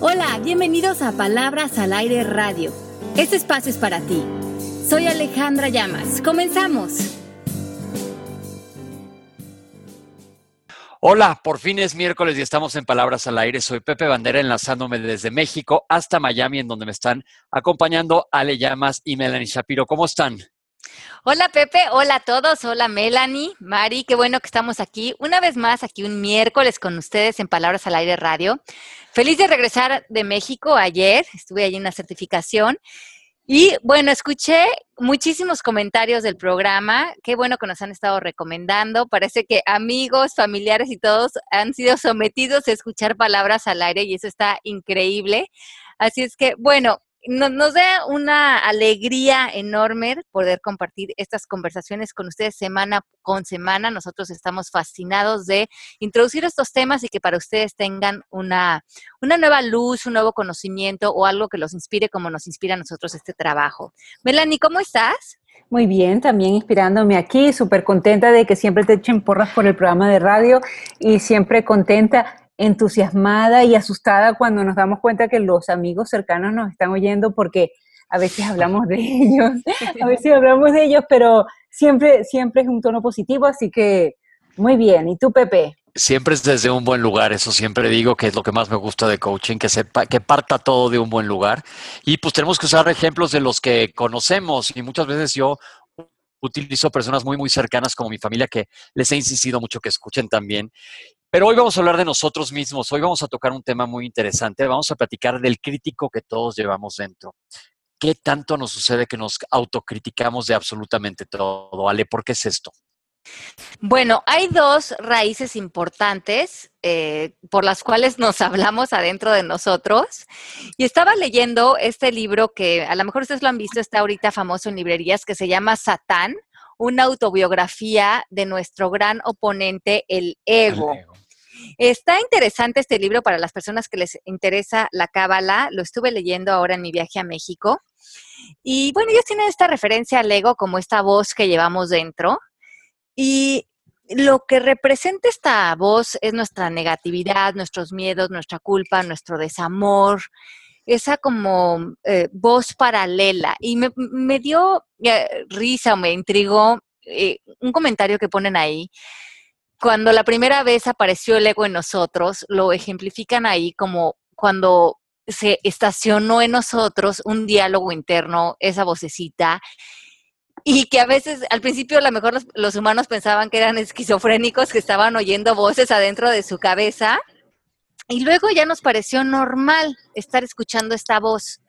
Hola, bienvenidos a Palabras al Aire Radio. Este espacio es para ti. Soy Alejandra Llamas. Comenzamos. Hola, por fin es miércoles y estamos en Palabras al Aire. Soy Pepe Bandera enlazándome desde México hasta Miami, en donde me están acompañando Ale Llamas y Melanie Shapiro. ¿Cómo están? Hola Pepe, hola a todos, hola Melanie, Mari, qué bueno que estamos aquí. Una vez más, aquí un miércoles con ustedes en Palabras al Aire Radio. Feliz de regresar de México. Ayer, estuve allí en una certificación. Y bueno, escuché muchísimos comentarios del programa, qué bueno que nos han estado recomendando, parece que amigos, familiares y todos han sido sometidos a escuchar palabras al aire y eso está increíble. Así es que, bueno, nos, da una alegría enorme poder compartir estas conversaciones con ustedes semana con semana. Nosotros estamos fascinados de introducir estos temas y que para ustedes tengan una, una nueva luz, un nuevo conocimiento o algo que los inspire como nos inspira a nosotros este trabajo. Melanie, ¿cómo estás? Muy bien, también inspirándome aquí, súper contenta de que siempre te echen porras por el programa de radio y siempre contenta entusiasmada y asustada cuando nos damos cuenta que los amigos cercanos nos están oyendo porque a veces hablamos de ellos, a veces hablamos de ellos, pero siempre, siempre es un tono positivo, así que muy bien. ¿Y tú, Pepe? Siempre es desde un buen lugar, eso siempre digo que es lo que más me gusta de coaching, que sepa, que parta todo de un buen lugar. Y pues tenemos que usar ejemplos de los que conocemos y muchas veces yo utilizo personas muy, muy cercanas como mi familia que les he insistido mucho que escuchen también. Pero hoy vamos a hablar de nosotros mismos, hoy vamos a tocar un tema muy interesante, vamos a platicar del crítico que todos llevamos dentro. ¿Qué tanto nos sucede que nos autocriticamos de absolutamente todo? Ale, ¿por qué es esto? Bueno, hay dos raíces importantes eh, por las cuales nos hablamos adentro de nosotros. Y estaba leyendo este libro que a lo mejor ustedes lo han visto, está ahorita famoso en librerías, que se llama Satán, una autobiografía de nuestro gran oponente, el ego. Está interesante este libro para las personas que les interesa la cábala. Lo estuve leyendo ahora en mi viaje a México. Y bueno, ellos tienen esta referencia al ego como esta voz que llevamos dentro. Y lo que representa esta voz es nuestra negatividad, nuestros miedos, nuestra culpa, nuestro desamor, esa como eh, voz paralela. Y me, dio eh, risa me intrigó eh, un comentario que ponen ahí. Cuando la primera vez apareció el ego en nosotros, lo ejemplifican ahí como cuando se estacionó en nosotros un diálogo interno, esa vocecita, y que a veces, al principio, a lo mejor los, humanos pensaban que eran esquizofrénicos, que estaban oyendo voces adentro de su cabeza, y luego ya nos pareció normal estar escuchando esta voz.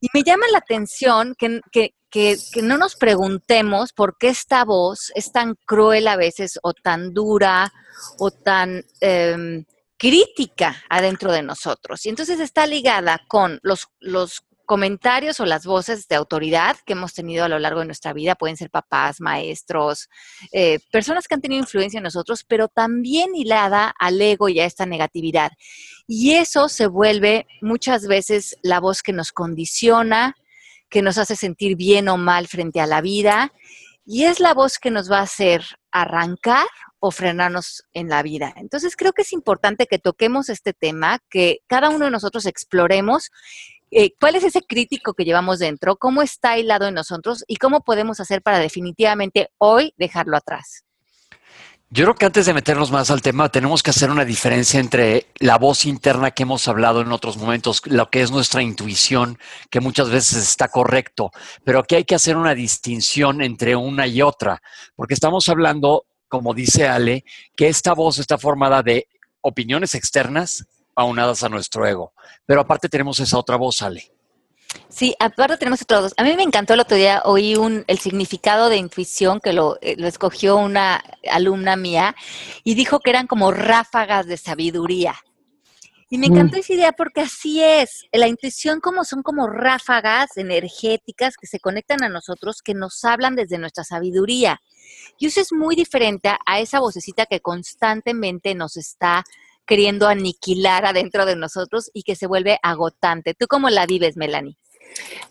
Y me llama la atención que, que, que, no nos preguntemos por qué esta voz es tan cruel a veces o tan dura o tan eh, crítica adentro de nosotros. Y entonces está ligada con los, los comentarios o las voces de autoridad que hemos tenido a lo largo de nuestra vida, pueden ser papás, maestros, eh, personas que han tenido influencia en nosotros, pero también hilada al ego y a esta negatividad. Y eso se vuelve muchas veces la voz que nos condiciona, que nos hace sentir bien o mal frente a la vida, y es la voz que nos va a hacer arrancar o frenarnos en la vida. Entonces creo que es importante que toquemos este tema, que cada uno de nosotros exploremos eh, ¿Cuál es ese crítico que llevamos dentro? ¿Cómo está aislado en nosotros? ¿Y cómo podemos hacer para definitivamente hoy dejarlo atrás? Yo creo que antes de meternos más al tema, tenemos que hacer una diferencia entre la voz interna que hemos hablado en otros momentos, lo que es nuestra intuición, que muchas veces está correcto, pero aquí hay que hacer una distinción entre una y otra, porque estamos hablando, como dice Ale, que esta voz está formada de opiniones externas aunadas a nuestro ego. Pero aparte tenemos esa otra voz, Ale. Sí, aparte tenemos otra voz. A mí me encantó el otro día, oí un, el significado de intuición que lo, eh, lo escogió una alumna mía y dijo que eran como ráfagas de sabiduría. Y me encantó mm. esa idea porque así es. La intuición como son como ráfagas energéticas que se conectan a nosotros, que nos hablan desde nuestra sabiduría. Y eso es muy diferente a esa vocecita que constantemente nos está queriendo aniquilar adentro de nosotros y que se vuelve agotante. ¿Tú cómo la vives, Melanie?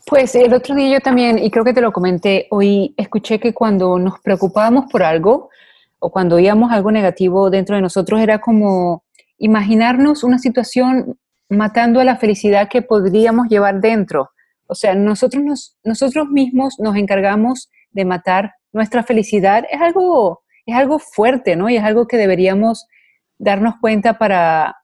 Pues el otro día yo también, y creo que te lo comenté, hoy escuché que cuando nos preocupábamos por algo o cuando oíamos algo negativo dentro de nosotros era como imaginarnos una situación matando a la felicidad que podríamos llevar dentro. O sea, nosotros, nos, nosotros mismos nos encargamos de matar nuestra felicidad. Es algo, es algo fuerte, ¿no? Y es algo que deberíamos darnos cuenta para,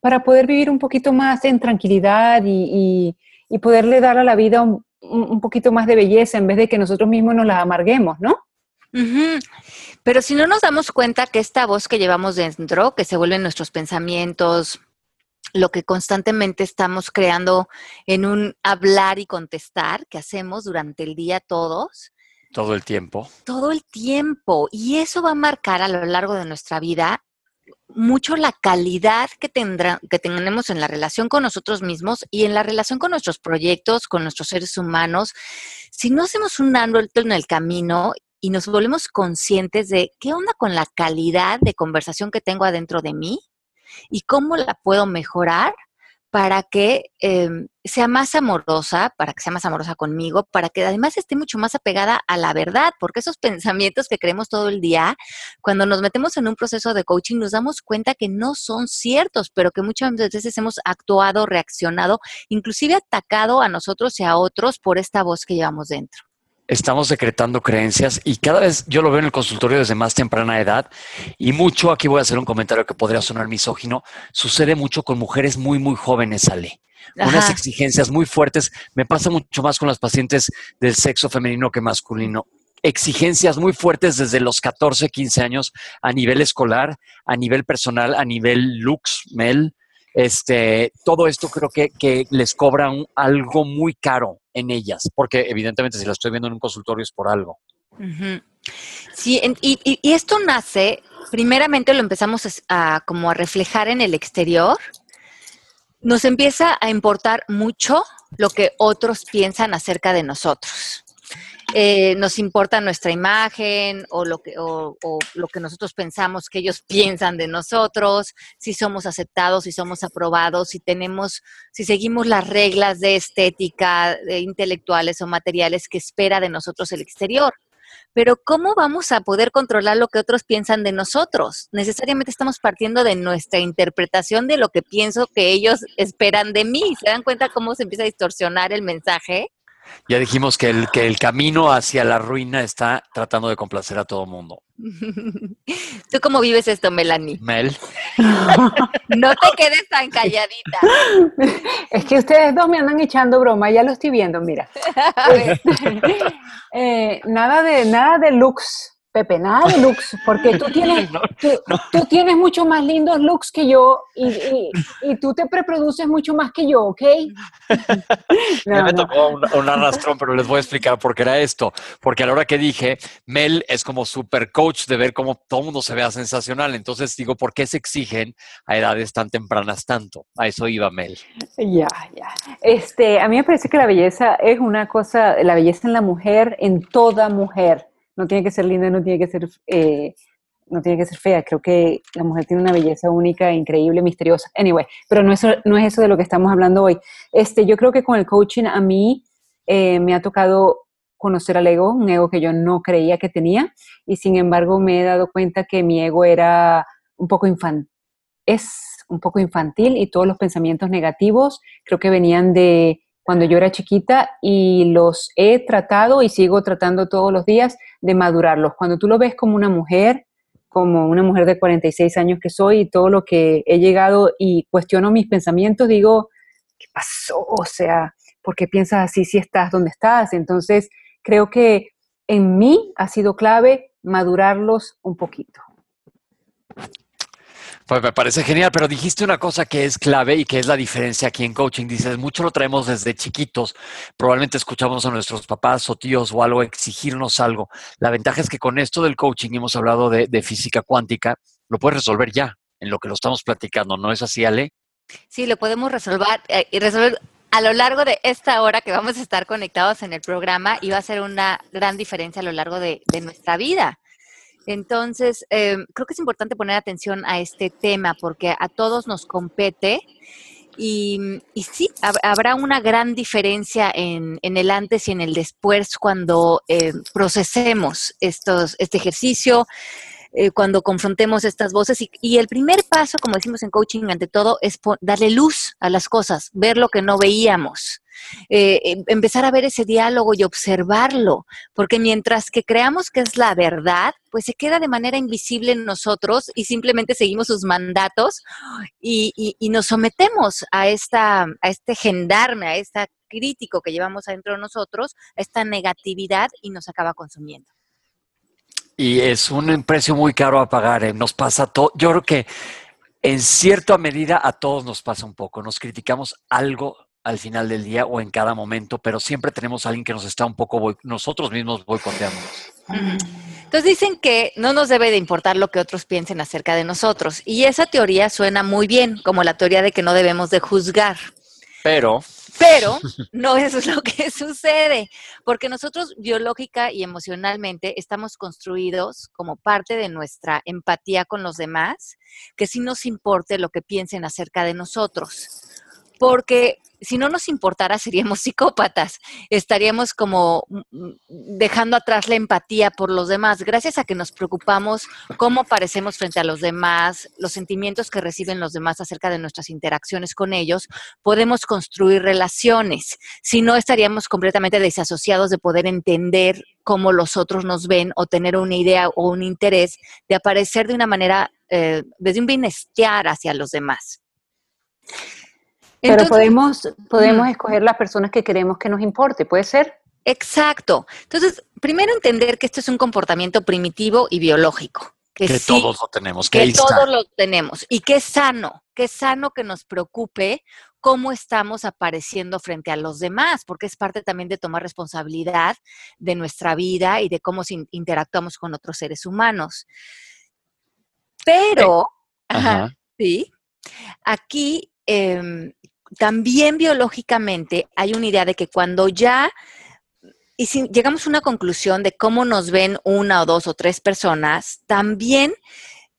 para poder vivir un poquito más en tranquilidad y, poderle dar a la vida un, poquito más de belleza en vez de que nosotros mismos nos la amarguemos, ¿no? Pero si no nos damos cuenta que esta voz que llevamos dentro, que se vuelven nuestros pensamientos, lo que constantemente estamos creando en un hablar y contestar que hacemos durante el día todos. Todo el tiempo. Todo el tiempo. Y eso va a marcar a lo largo de nuestra vida mucho la calidad que, tendrá, que tenemos en la relación con nosotros mismos y en la relación con nuestros proyectos, con nuestros seres humanos. Si no hacemos un alto en el camino y nos volvemos conscientes de qué onda con la calidad de conversación que tengo adentro de mí, y cómo la puedo mejorar para que em, sea más amorosa, para que sea más amorosa conmigo, para que además esté mucho más apegada a la verdad, porque esos pensamientos que creemos todo el día, cuando nos metemos en un proceso de coaching, nos damos cuenta que no son ciertos, pero que muchas veces hemos actuado, reaccionado, inclusive atacado a nosotros y a otros por esta voz que llevamos dentro estamos decretando creencias y cada vez yo lo veo en el consultorio desde más temprana edad y mucho, aquí voy a hacer un comentario que podría sonar misógino, sucede mucho con mujeres muy, muy jóvenes, Ale. Unas exigencias muy fuertes. Me pasa mucho más con las pacientes del sexo femenino que masculino. Exigencias muy fuertes desde los 14, 15 años a nivel escolar, a nivel personal, a nivel looks, Mel, este, todo esto creo que, que les cobra algo muy caro en ellas, porque evidentemente si lo estoy viendo en un consultorio es por algo. Sí, y, esto nace, primeramente lo empezamos a, como a reflejar en el exterior, nos empieza a importar mucho lo que otros piensan acerca de nosotros. Eh, nos importa nuestra imagen o lo, que, o, lo que nosotros pensamos que ellos piensan de nosotros, si somos aceptados, si somos aprobados, si tenemos, si seguimos las reglas de estética, de intelectuales o materiales que espera de nosotros el exterior. Pero ¿cómo vamos a poder controlar lo que otros piensan de nosotros? Necesariamente estamos partiendo de nuestra interpretación de lo que pienso que ellos esperan de mí. ¿Se dan cuenta cómo se empieza a distorsionar el mensaje? Ya dijimos que el, que el camino hacia la ruina está tratando de complacer a todo mundo. ¿Tú cómo vives esto, Melanie? Mel. no te quedes tan calladita. Es que ustedes dos me andan echando broma, ya lo estoy viendo, mira. Este, eh, nada de nada de looks Pepe, nada de looks, porque tú tienes, tú, tienes mucho más lindos looks que yo y, y, tú te preproduces mucho más que yo, ¿ok? No, me tocó un, arrastrón, pero les voy a explicar por qué era esto. Porque a la hora que dije, Mel es como super coach de ver cómo todo el mundo se vea sensacional. Entonces digo, ¿por qué se exigen a edades tan tempranas tanto? A eso iba Mel. Ya, ya. Este, a mí me parece que la belleza es una cosa, la belleza en la mujer, en toda mujer no tiene que ser linda, no tiene que ser, eh, no tiene que ser fea. Creo que la mujer tiene una belleza única, increíble, misteriosa. Anyway, pero no es, no es eso de lo que estamos hablando hoy. Este, yo creo que con el coaching a mí eh, me ha tocado conocer al ego, un ego que yo no creía que tenía, y sin embargo me he dado cuenta que mi ego era un poco infantil, es un poco infantil y todos los pensamientos negativos creo que venían de cuando yo era chiquita y los he tratado y sigo tratando todos los días de madurarlos. Cuando tú lo ves como una mujer, como una mujer de 46 años que soy y todo lo que he llegado y cuestiono mis pensamientos, digo, ¿qué pasó? O sea, ¿por qué piensas así si estás donde estás? Entonces, creo que en mí ha sido clave madurarlos un poquito. Pues me parece genial, pero dijiste una cosa que es clave y que es la diferencia aquí en coaching. Dices, mucho lo traemos desde chiquitos. Probablemente escuchamos a nuestros papás o tíos o algo exigirnos algo. La ventaja es que con esto del coaching hemos hablado de, física cuántica, lo puedes resolver ya, en lo que lo estamos platicando. ¿No es así, Ale? Sí, lo podemos resolver eh, y resolver a lo largo de esta hora que vamos a estar conectados en el programa y va a ser una gran diferencia a lo largo de nuestra vida. Entonces, em, creo que es importante poner atención a este tema porque a todos nos compete y, sí, habrá una gran diferencia en, el antes y en el después cuando em, procesemos estos, este ejercicio. Eh, cuando confrontemos estas voces. Y, el primer paso, como decimos en coaching, ante todo, es darle luz a las cosas, ver lo que no veíamos. Eh, em, empezar a ver ese diálogo y observarlo, porque mientras que creamos que es la verdad, pues se queda de manera invisible en nosotros y simplemente seguimos sus mandatos y, y nos sometemos a, esta, a este gendarme, a este crítico que llevamos adentro de nosotros, a esta negatividad y nos acaba consumiendo. Y es un precio muy caro a pagar. ¿eh? Nos pasa todo. Yo creo que en cierta medida a todos nos pasa un poco. Nos criticamos algo al final del día o en cada momento, pero siempre tenemos a alguien que nos está un poco, nosotros mismos boicoteando. Entonces dicen que no nos debe de importar lo que otros piensen acerca de nosotros. Y esa teoría suena muy bien, como la teoría de que no debemos de juzgar. Pero pero no es lo que sucede, porque nosotros biológica y emocionalmente estamos construidos como parte de nuestra empatía con los demás, que sí nos importe lo que piensen acerca de nosotros. Porque si no nos importara, seríamos psicópatas. Estaríamos como mm, mm, dejando atrás la empatía por los demás. Gracias a que nos preocupamos cómo parecemos frente a los demás, los sentimientos que reciben los demás acerca de nuestras interacciones con ellos, podemos construir relaciones. Si no, estaríamos completamente desasociados de poder entender cómo los otros nos ven o tener una idea o un interés de aparecer de una manera, eh, desde un bienestar hacia los demás. Pero podemos, podemos escoger las personas que queremos que nos importe, ¿puede ser? Exacto. Entonces, primero entender que esto es un comportamiento primitivo y biológico. Que, todos lo tenemos. Que, todos lo tenemos. Y que es sano, que es sano que nos preocupe cómo estamos apareciendo frente a los demás, porque es parte también de tomar responsabilidad de nuestra vida y de cómo interactuamos con otros seres humanos. Pero, sí, aquí em, también biológicamente hay una idea de que cuando ya y si llegamos a una conclusión de cómo nos ven una o dos o tres personas, también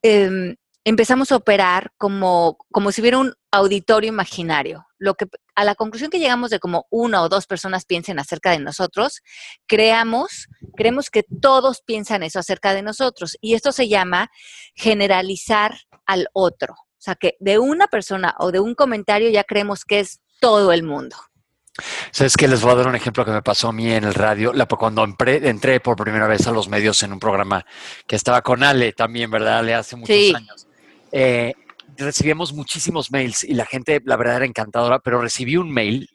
em, empezamos a operar como, como si hubiera un auditorio imaginario. Lo que, a la conclusión que llegamos de cómo una o dos personas piensen acerca de nosotros, creamos, creemos que todos piensan eso acerca de nosotros. Y esto se llama generalizar al otro. O sea, que de una persona o de un comentario ya creemos que es todo el mundo. ¿Sabes qué? Les voy a dar un ejemplo que me pasó a mí en el radio. Cuando entré por primera vez a los medios en un programa que estaba con Ale también, ¿verdad? Ale hace muchos años. Eh, recibíamos muchísimos mails y la gente, la verdad, era encantadora, pero recibí un mail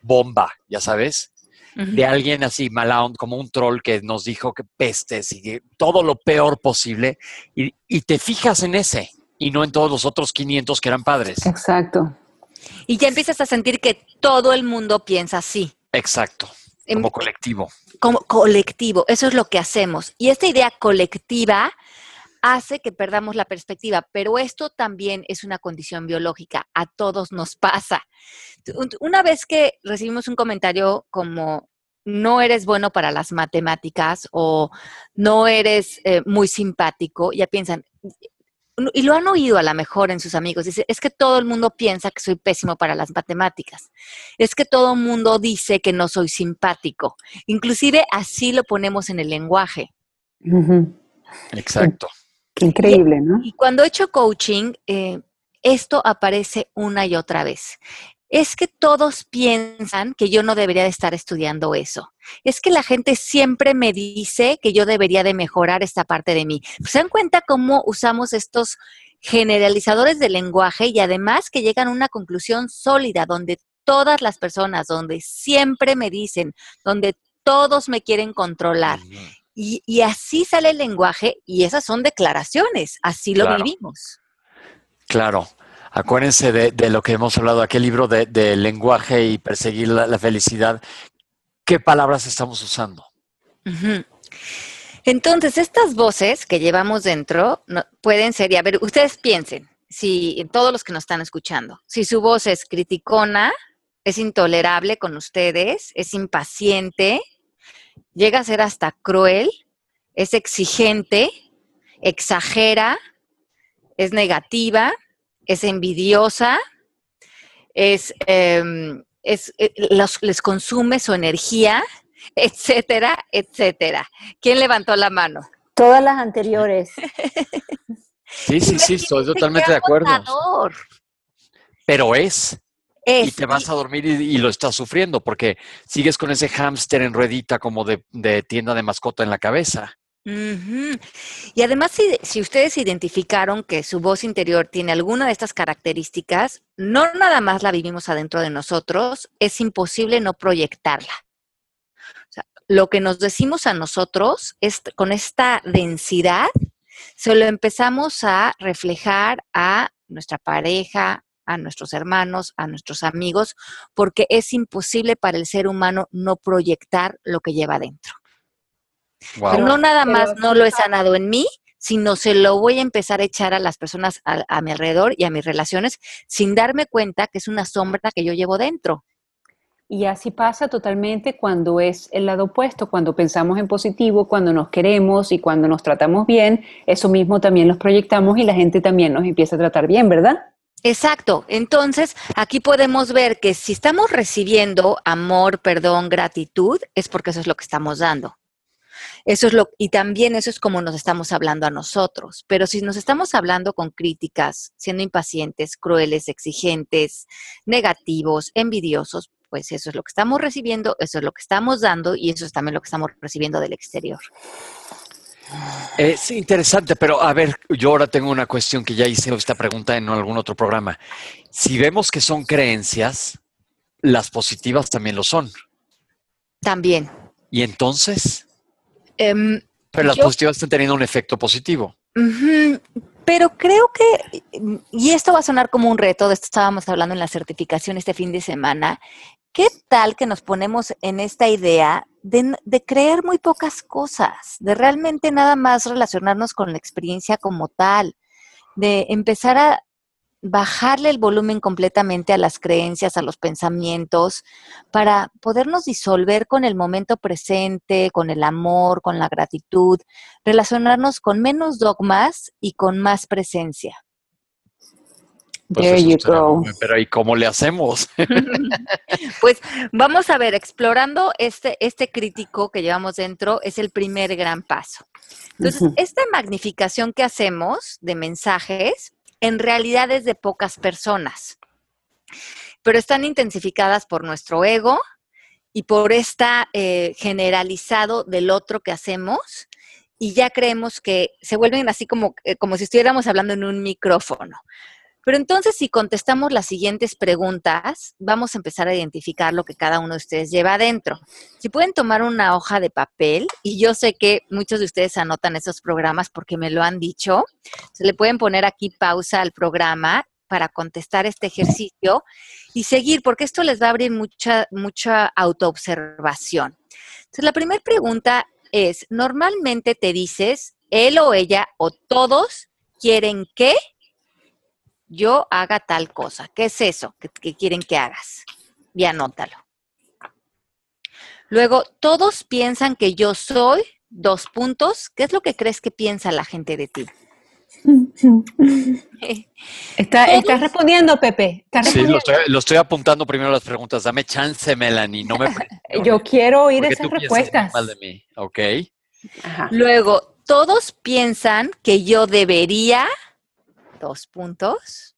bomba, ya sabes, de alguien así mala como un troll que nos dijo que pestes y todo lo peor posible. y te fijas en ese y no en todos los otros 500 que eran padres. Exacto. Y ya empiezas a sentir que todo el mundo piensa así. Exacto. Em, como colectivo. Como colectivo, eso es lo que hacemos. Y esta idea colectiva hace que perdamos la perspectiva, pero esto también es una condición biológica, a todos nos pasa. Una vez que recibimos un comentario como no eres bueno para las matemáticas o no eres eh, muy simpático, ya piensan, y lo han oído a lo mejor en sus amigos, dice, es que todo el mundo piensa que soy pésimo para las matemáticas, es que todo el mundo dice que no soy simpático, inclusive así lo ponemos en el lenguaje. Exacto. Qué increíble, ¿no? Y cuando he hecho coaching, eh, esto aparece una y otra vez es que todos piensan que yo no debería de estar estudiando eso. Es que la gente siempre me dice que yo debería de mejorar esta parte de mí. ¿Se dan cuenta cómo usamos estos generalizadores del lenguaje y además que llegan a una conclusión sólida donde todas las personas, donde siempre me dicen, donde todos me quieren controlar? Y, así sale el lenguaje y esas son declaraciones, así lo vivimos. Claro. Acuérdense de, lo que hemos hablado, aquel libro de, lenguaje y perseguir la, felicidad. ¿Qué palabras estamos usando? Entonces, estas voces que llevamos dentro pueden ser, y a ver, ustedes piensen, si todos los que nos están escuchando, si su voz es criticona, es intolerable con ustedes, es impaciente, llega a ser hasta cruel, es exigente, exagera, es negativa, es envidiosa, es, em, es eh, les consume su energía, etcétera, etcétera. ¿Quién levantó la mano? Todas las anteriores. Sí, sí, sí, estoy totalmente de acuerdo. Agotador. Pero es. Es, y te vas a dormir y, y lo estás sufriendo porque sigues con ese hámster en ruedita como de, de tienda de mascota en la cabeza. Y además, si, ustedes identificaron que su voz interior tiene alguna de estas características, no nada más la vivimos adentro de nosotros, es imposible no proyectarla. Lo que nos decimos a nosotros es, con esta densidad, se lo empezamos a reflejar a nuestra pareja, a nuestros hermanos, a nuestros amigos, porque es imposible para el ser humano no proyectar lo que lleva adentro. Wow. Pero no nada pero más sí no lo he sanado en mí, sino se lo voy a empezar a echar a las personas a, a mi alrededor y a mis relaciones sin darme cuenta que es una sombra que yo llevo dentro. Y así pasa totalmente cuando es el lado opuesto, cuando pensamos en positivo, cuando nos queremos y cuando nos tratamos bien, eso mismo también los proyectamos y la gente también nos empieza a tratar bien, ¿verdad? Exacto. Entonces, aquí podemos ver que si estamos recibiendo amor, perdón, gratitud, es porque eso es lo que estamos dando. Eso es lo, y también eso es como nos estamos hablando a nosotros. Pero si nos estamos hablando con críticas, siendo impacientes, crueles, exigentes, negativos, envidiosos, pues eso es lo que estamos recibiendo, eso es lo que estamos dando y eso es también lo que estamos recibiendo del exterior. Es interesante, pero a ver, yo ahora tengo una cuestión que ya hice esta pregunta en algún otro programa. Si vemos que son creencias, las positivas también lo son. También. Y entonces, Em, pero las Yo- positivas están teniendo un efecto positivo. Pero creo que, y esto va a sonar como un reto, de esto estábamos hablando en la certificación este fin de semana, ¿qué tal que nos ponemos en esta idea de, de creer muy pocas cosas, de realmente nada más relacionarnos con la experiencia como tal, de empezar a bajarle el volumen completamente a las creencias, a los pensamientos, para podernos disolver con el momento presente, con el amor, con la gratitud, relacionarnos con menos dogmas y con más presencia. Pues There you go. Pero ¿y cómo le hacemos? Pues vamos a ver, explorando este, este crítico que llevamos dentro es el primer gran paso. Entonces, esta magnificación que hacemos de mensajes, en realidad es de pocas personas, pero están intensificadas por nuestro ego y por esta eh, generalizado del otro que hacemos y ya creemos que se vuelven así como, eh, como si estuviéramos hablando en un micrófono. Pero entonces, si contestamos las siguientes preguntas, vamos a empezar a identificar lo que cada uno de ustedes lleva adentro. Si pueden tomar una hoja de papel, y yo sé que muchos de ustedes anotan esos programas porque me lo han dicho, se le pueden poner aquí pausa al programa para contestar este ejercicio y seguir, porque esto les va a abrir mucha, mucha autoobservación. Entonces, la primera pregunta es, normalmente te dices, él o ella o todos quieren que yo haga tal cosa. ¿Qué es eso que, que quieren que hagas? Y anótalo. Luego, todos piensan que yo soy dos puntos. ¿Qué es lo que crees que piensa la gente de ti? Está, ¿Estás respondiendo, Pepe? ¿Estás Sí, lo estoy, lo estoy apuntando primero las preguntas. Dame chance, Melanie. No me Yo quiero oír esas tú respuestas. mal de mí. Ok. Ajá. Luego, todos piensan que yo debería, dos puntos.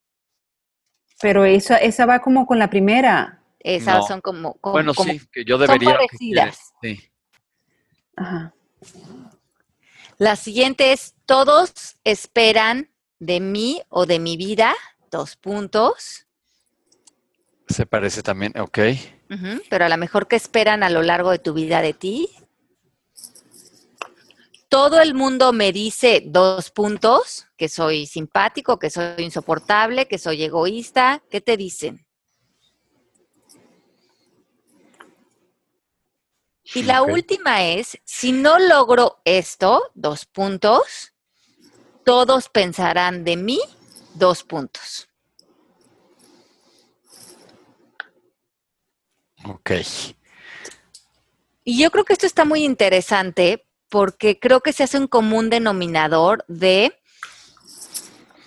Pero esa, esa va como con la primera. Esas No. son como, como- Bueno, como- sí, que yo debería. ¿qué parecidas. Sí. Ajá. La siguiente es, todos esperan de mí o de mi vida, dos puntos. Se parece también. Ok. Pero a lo mejor que esperan a lo largo de tu vida de ti. Todo el mundo me dice dos puntos, que soy simpático, que soy insoportable, que soy egoísta. ¿Qué te dicen? Y la última es, si no logro esto, dos puntos, todos pensarán de mí, dos puntos. Ok. Y yo creo que esto está muy interesante porque creo que se hace un común denominador de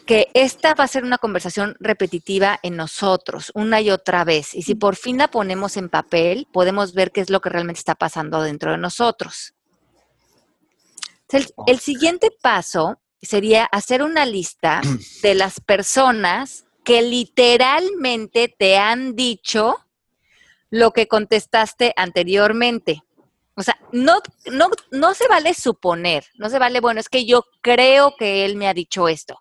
que esta va a ser una conversación repetitiva en nosotros, una y otra vez. Y si por fin la ponemos en papel, podemos ver qué es lo que realmente está pasando dentro de nosotros. El, el siguiente paso sería hacer una lista de las personas que literalmente te han dicho lo que contestaste anteriormente. O sea, no, no, no se vale suponer, no se vale, bueno, es que yo creo que él me ha dicho esto,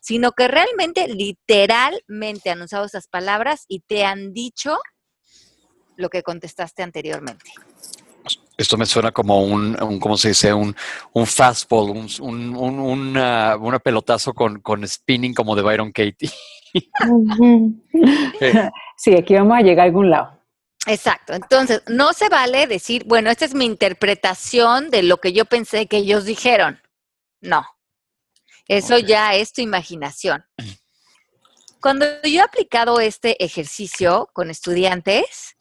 sino que realmente, literalmente han usado esas palabras y te han dicho lo que contestaste anteriormente. Esto me suena como un, un ¿cómo se dice? Un, un fastball, un, un, un una, una pelotazo con, con spinning como de Byron Katie. sí, aquí vamos a llegar a algún lado. Exacto. Entonces, no se vale decir, bueno, esta es mi interpretación de lo que yo pensé que ellos dijeron. No. Eso ya es tu imaginación. Cuando yo he aplicado este ejercicio con estudiantes,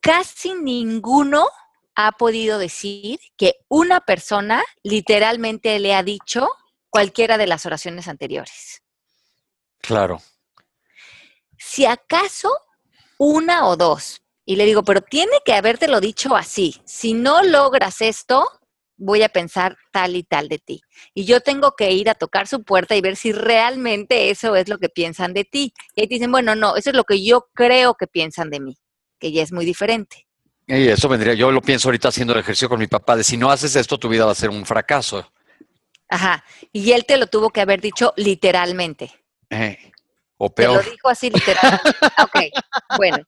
casi ninguno ha podido decir que una persona literalmente le ha dicho cualquiera de las oraciones anteriores. Claro. Si acaso una o dos. Y le digo, pero tiene que habértelo dicho así. Si no logras esto, voy a pensar tal y tal de ti. Y yo tengo que ir a tocar su puerta y ver si realmente eso es lo que piensan de ti. Y ahí te dicen, bueno, no, eso es lo que yo creo que piensan de mí, que ya es muy diferente. Y eso vendría, yo lo pienso ahorita haciendo el ejercicio con mi papá, de si no haces esto, tu vida va a ser un fracaso. Ajá. Y él te lo tuvo que haber dicho literalmente. Eh, o Te lo peor. dijo así literalmente. ok, bueno.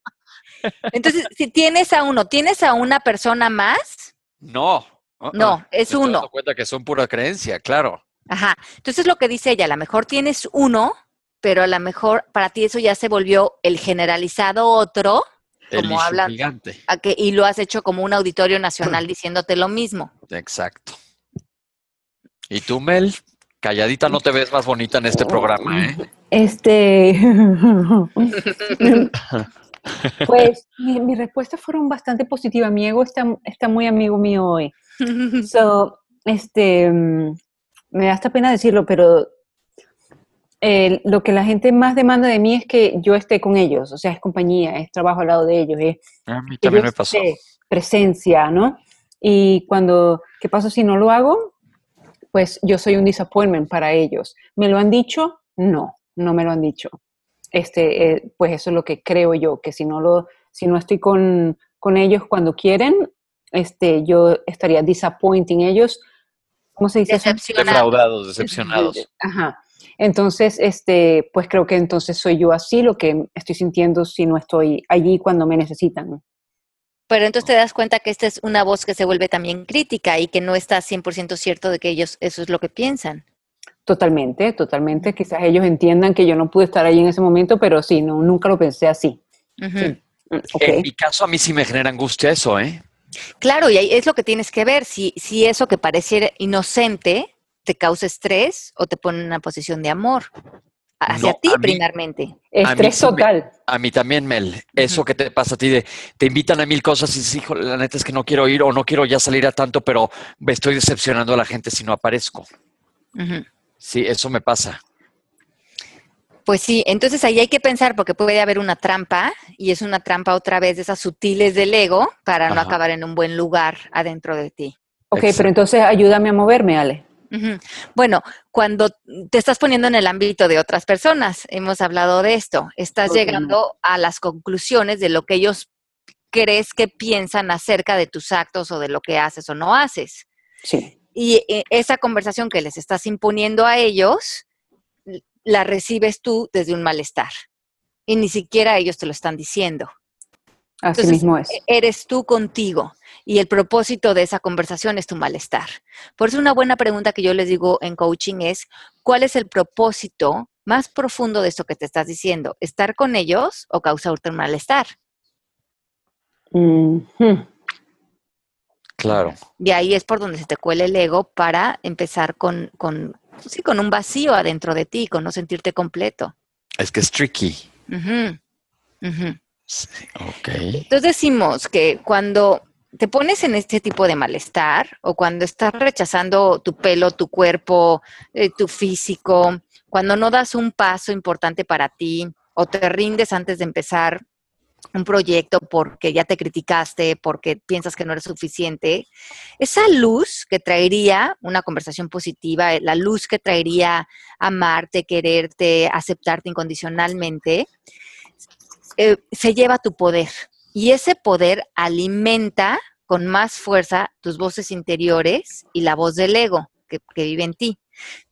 Entonces, si tienes a uno, ¿tienes a una persona más? No. uh-uh. No, es uno. dando cuenta que son pura creencia, claro. Ajá. Entonces lo que dice ella, a lo mejor tienes uno, pero a lo mejor para ti eso ya se volvió el generalizado otro, El Como hablan- gigante. a que, y lo has hecho como un auditorio nacional diciéndote lo mismo. Exacto. ¿Y tú, Mel? Calladita no te ves más bonita en este programa, ¿eh? Este. pues mi, mis respuestas fueron bastante positivas. Mi ego está, está muy amigo mío hoy. So, este, me da hasta pena decirlo, pero eh, lo que la gente más demanda de mí es que yo esté con ellos, o sea, es compañía, es trabajo al lado de ellos, es A mí que también yo me pasó. esté, presencia, ¿no? Y cuando, ¿qué pasa si no lo hago? Pues yo soy un disappointment para ellos. ¿Me lo han dicho? No, no me lo han dicho. Este, eh, pues eso es lo que creo yo, que si no lo, si no estoy con, con ellos cuando quieren, este, yo estaría disappointing ellos. ¿Cómo se dice eso? Decepcionado. Defraudados, decepcionados. Ajá. Entonces, este, pues creo que entonces soy yo así lo que estoy sintiendo si no estoy allí cuando me necesitan. Pero entonces te das cuenta que esta es una voz que se vuelve también crítica y que no está 100% cierto de que ellos eso es lo que piensan. Totalmente, totalmente. Quizás ellos entiendan que yo no pude estar allí en ese momento, pero sí, no, nunca lo pensé así. Sí. Mm. En mi caso, a mí sí me genera angustia eso, ¿eh? Claro, y ahí es lo que tienes que ver, si, si eso que pareciera inocente te causa estrés o te pone en una posición de amor. Hacia No, ti a mí- primeramente. Estrés total. A mí también, Mel. Eso que te pasa a ti de te invitan a mil cosas y dices, hijo, la neta es que no quiero ir o no quiero ya salir a tanto, pero me estoy decepcionando a la gente si no aparezco. Sí, eso me pasa. Pues sí, entonces ahí hay que pensar porque puede haber una trampa y es una trampa otra vez de esas sutiles del ego para no acabar en un buen lugar adentro de ti. Ok, Exacto. pero entonces ayúdame a moverme, Ale. Bueno, cuando te estás poniendo en el ámbito de otras personas, hemos hablado de esto, estás llegando a las conclusiones de lo que ellos crees que piensan acerca de tus actos o de lo que haces o no haces. Sí. Y eh, esa conversación que les estás imponiendo a ellos, la recibes tú desde un malestar. Y ni siquiera ellos te lo están diciendo. Así Entonces, mismo es. e- Eres tú contigo. Y el propósito de esa conversación es tu malestar. Por eso una buena pregunta que yo les digo en coaching es, ¿cuál es el propósito más profundo de esto que te estás diciendo? ¿Estar con ellos o causarte un malestar? Claro. Y ahí es por donde se te cuela el ego para empezar con, con, sí, con un vacío adentro de ti, con no sentirte completo. Es que es tricky. Sí, ok. Entonces decimos que cuando te pones en este tipo de malestar o cuando estás rechazando tu pelo, tu cuerpo, eh, tu físico, cuando no das un paso importante para ti o te rindes antes de empezar un proyecto porque ya te criticaste, porque piensas que no eres suficiente, esa luz que traería una conversación positiva, la luz que traería amarte, quererte, aceptarte incondicionalmente, eh, se lleva tu poder. Y ese poder alimenta con más fuerza tus voces interiores y la voz del ego que, vive en ti.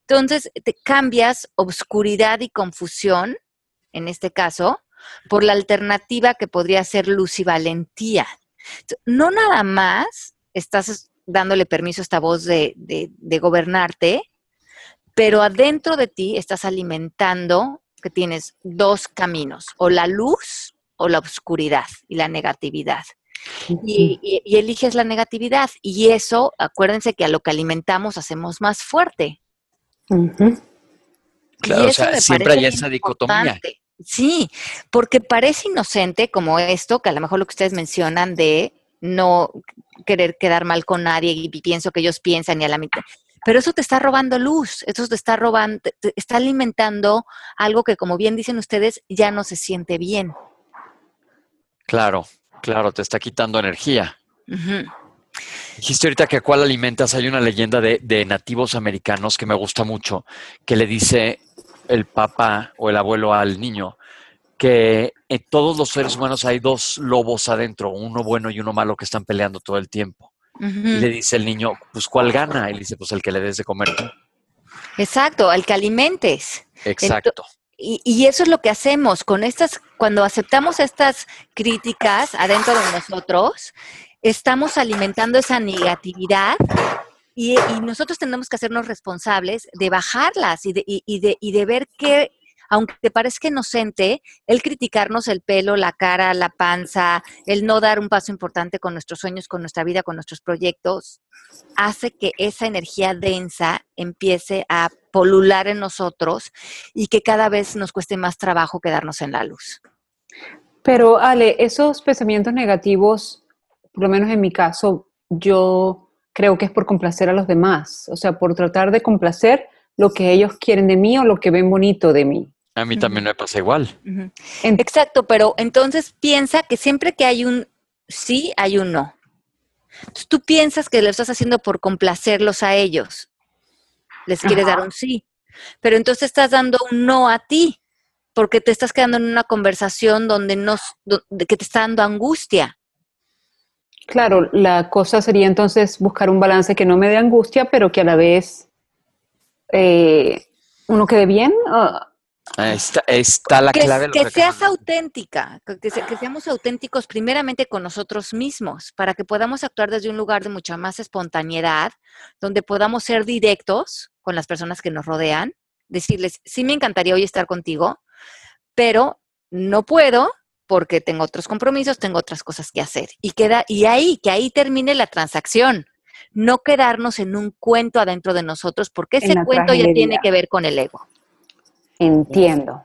Entonces, te cambias obscuridad y confusión, en este caso, por la alternativa que podría ser luz y valentía. No nada más estás dándole permiso a esta voz de, gobernarte, pero adentro de ti estás alimentando que tienes dos caminos, o la luz o la oscuridad y la negatividad. Y, eliges la negatividad. Y eso, acuérdense que a lo que alimentamos hacemos más fuerte. Claro, o sea, siempre hay esa dicotomía. Sí, porque parece inocente como esto, que a lo mejor lo que ustedes mencionan de no querer quedar mal con nadie y pienso que ellos piensan y a la mitad. Pero eso te está robando luz, eso te está robando, te está alimentando algo que, como bien dicen ustedes, ya no se siente bien. Claro, claro, te está quitando energía. Dijiste ahorita que a cuál alimentas. Hay una leyenda de, de, nativos americanos que me gusta mucho, que le dice el papá o el abuelo al niño que en todos los seres humanos hay dos lobos adentro, uno bueno y uno malo que están peleando todo el tiempo. Y le dice el niño, pues ¿cuál gana? Y le dice, pues el que le des de comer Exacto, el que alimentes. Exacto. y, y, eso es lo que hacemos con estas, cuando aceptamos estas críticas adentro de nosotros, estamos alimentando esa negatividad y, nosotros tenemos que hacernos responsables de bajarlas y de, y, y de ver que, aunque te parezca inocente, el criticarnos el pelo, la cara, la panza, el no dar un paso importante con nuestros sueños, con nuestra vida, con nuestros proyectos, hace que esa energía densa empiece a polular en nosotros y que cada vez nos cueste más trabajo quedarnos en la luz. Pero Ale, esos pensamientos negativos, por lo menos en mi caso, yo creo que es por complacer a los demás, o sea, por tratar de complacer lo que ellos quieren de mí o lo que ven bonito de mí. A mí también me pasa igual. Exacto, pero entonces piensa que siempre que hay un sí, hay un no. Entonces, tú piensas que lo estás haciendo por complacerlos a ellos. Les quieres dar un sí. Pero entonces estás dando un no a ti, porque te estás quedando en una conversación donde no, que te está dando angustia. Claro, la cosa sería entonces buscar un balance que no me dé angustia, pero que a la vez eh, uno quede bien. Está, está, la clave. Que, que seas auténtica, que, seamos auténticos primeramente con nosotros mismos, para que podamos actuar desde un lugar de mucha más espontaneidad, donde podamos ser directos con las personas que nos rodean, decirles, sí me encantaría hoy estar contigo, pero no puedo porque tengo otros compromisos, tengo otras cosas que hacer. Y queda, y ahí, que ahí termine la transacción. No quedarnos en un cuento adentro de nosotros, porque ese cuento ya tiene que ver con el ego. Entiendo.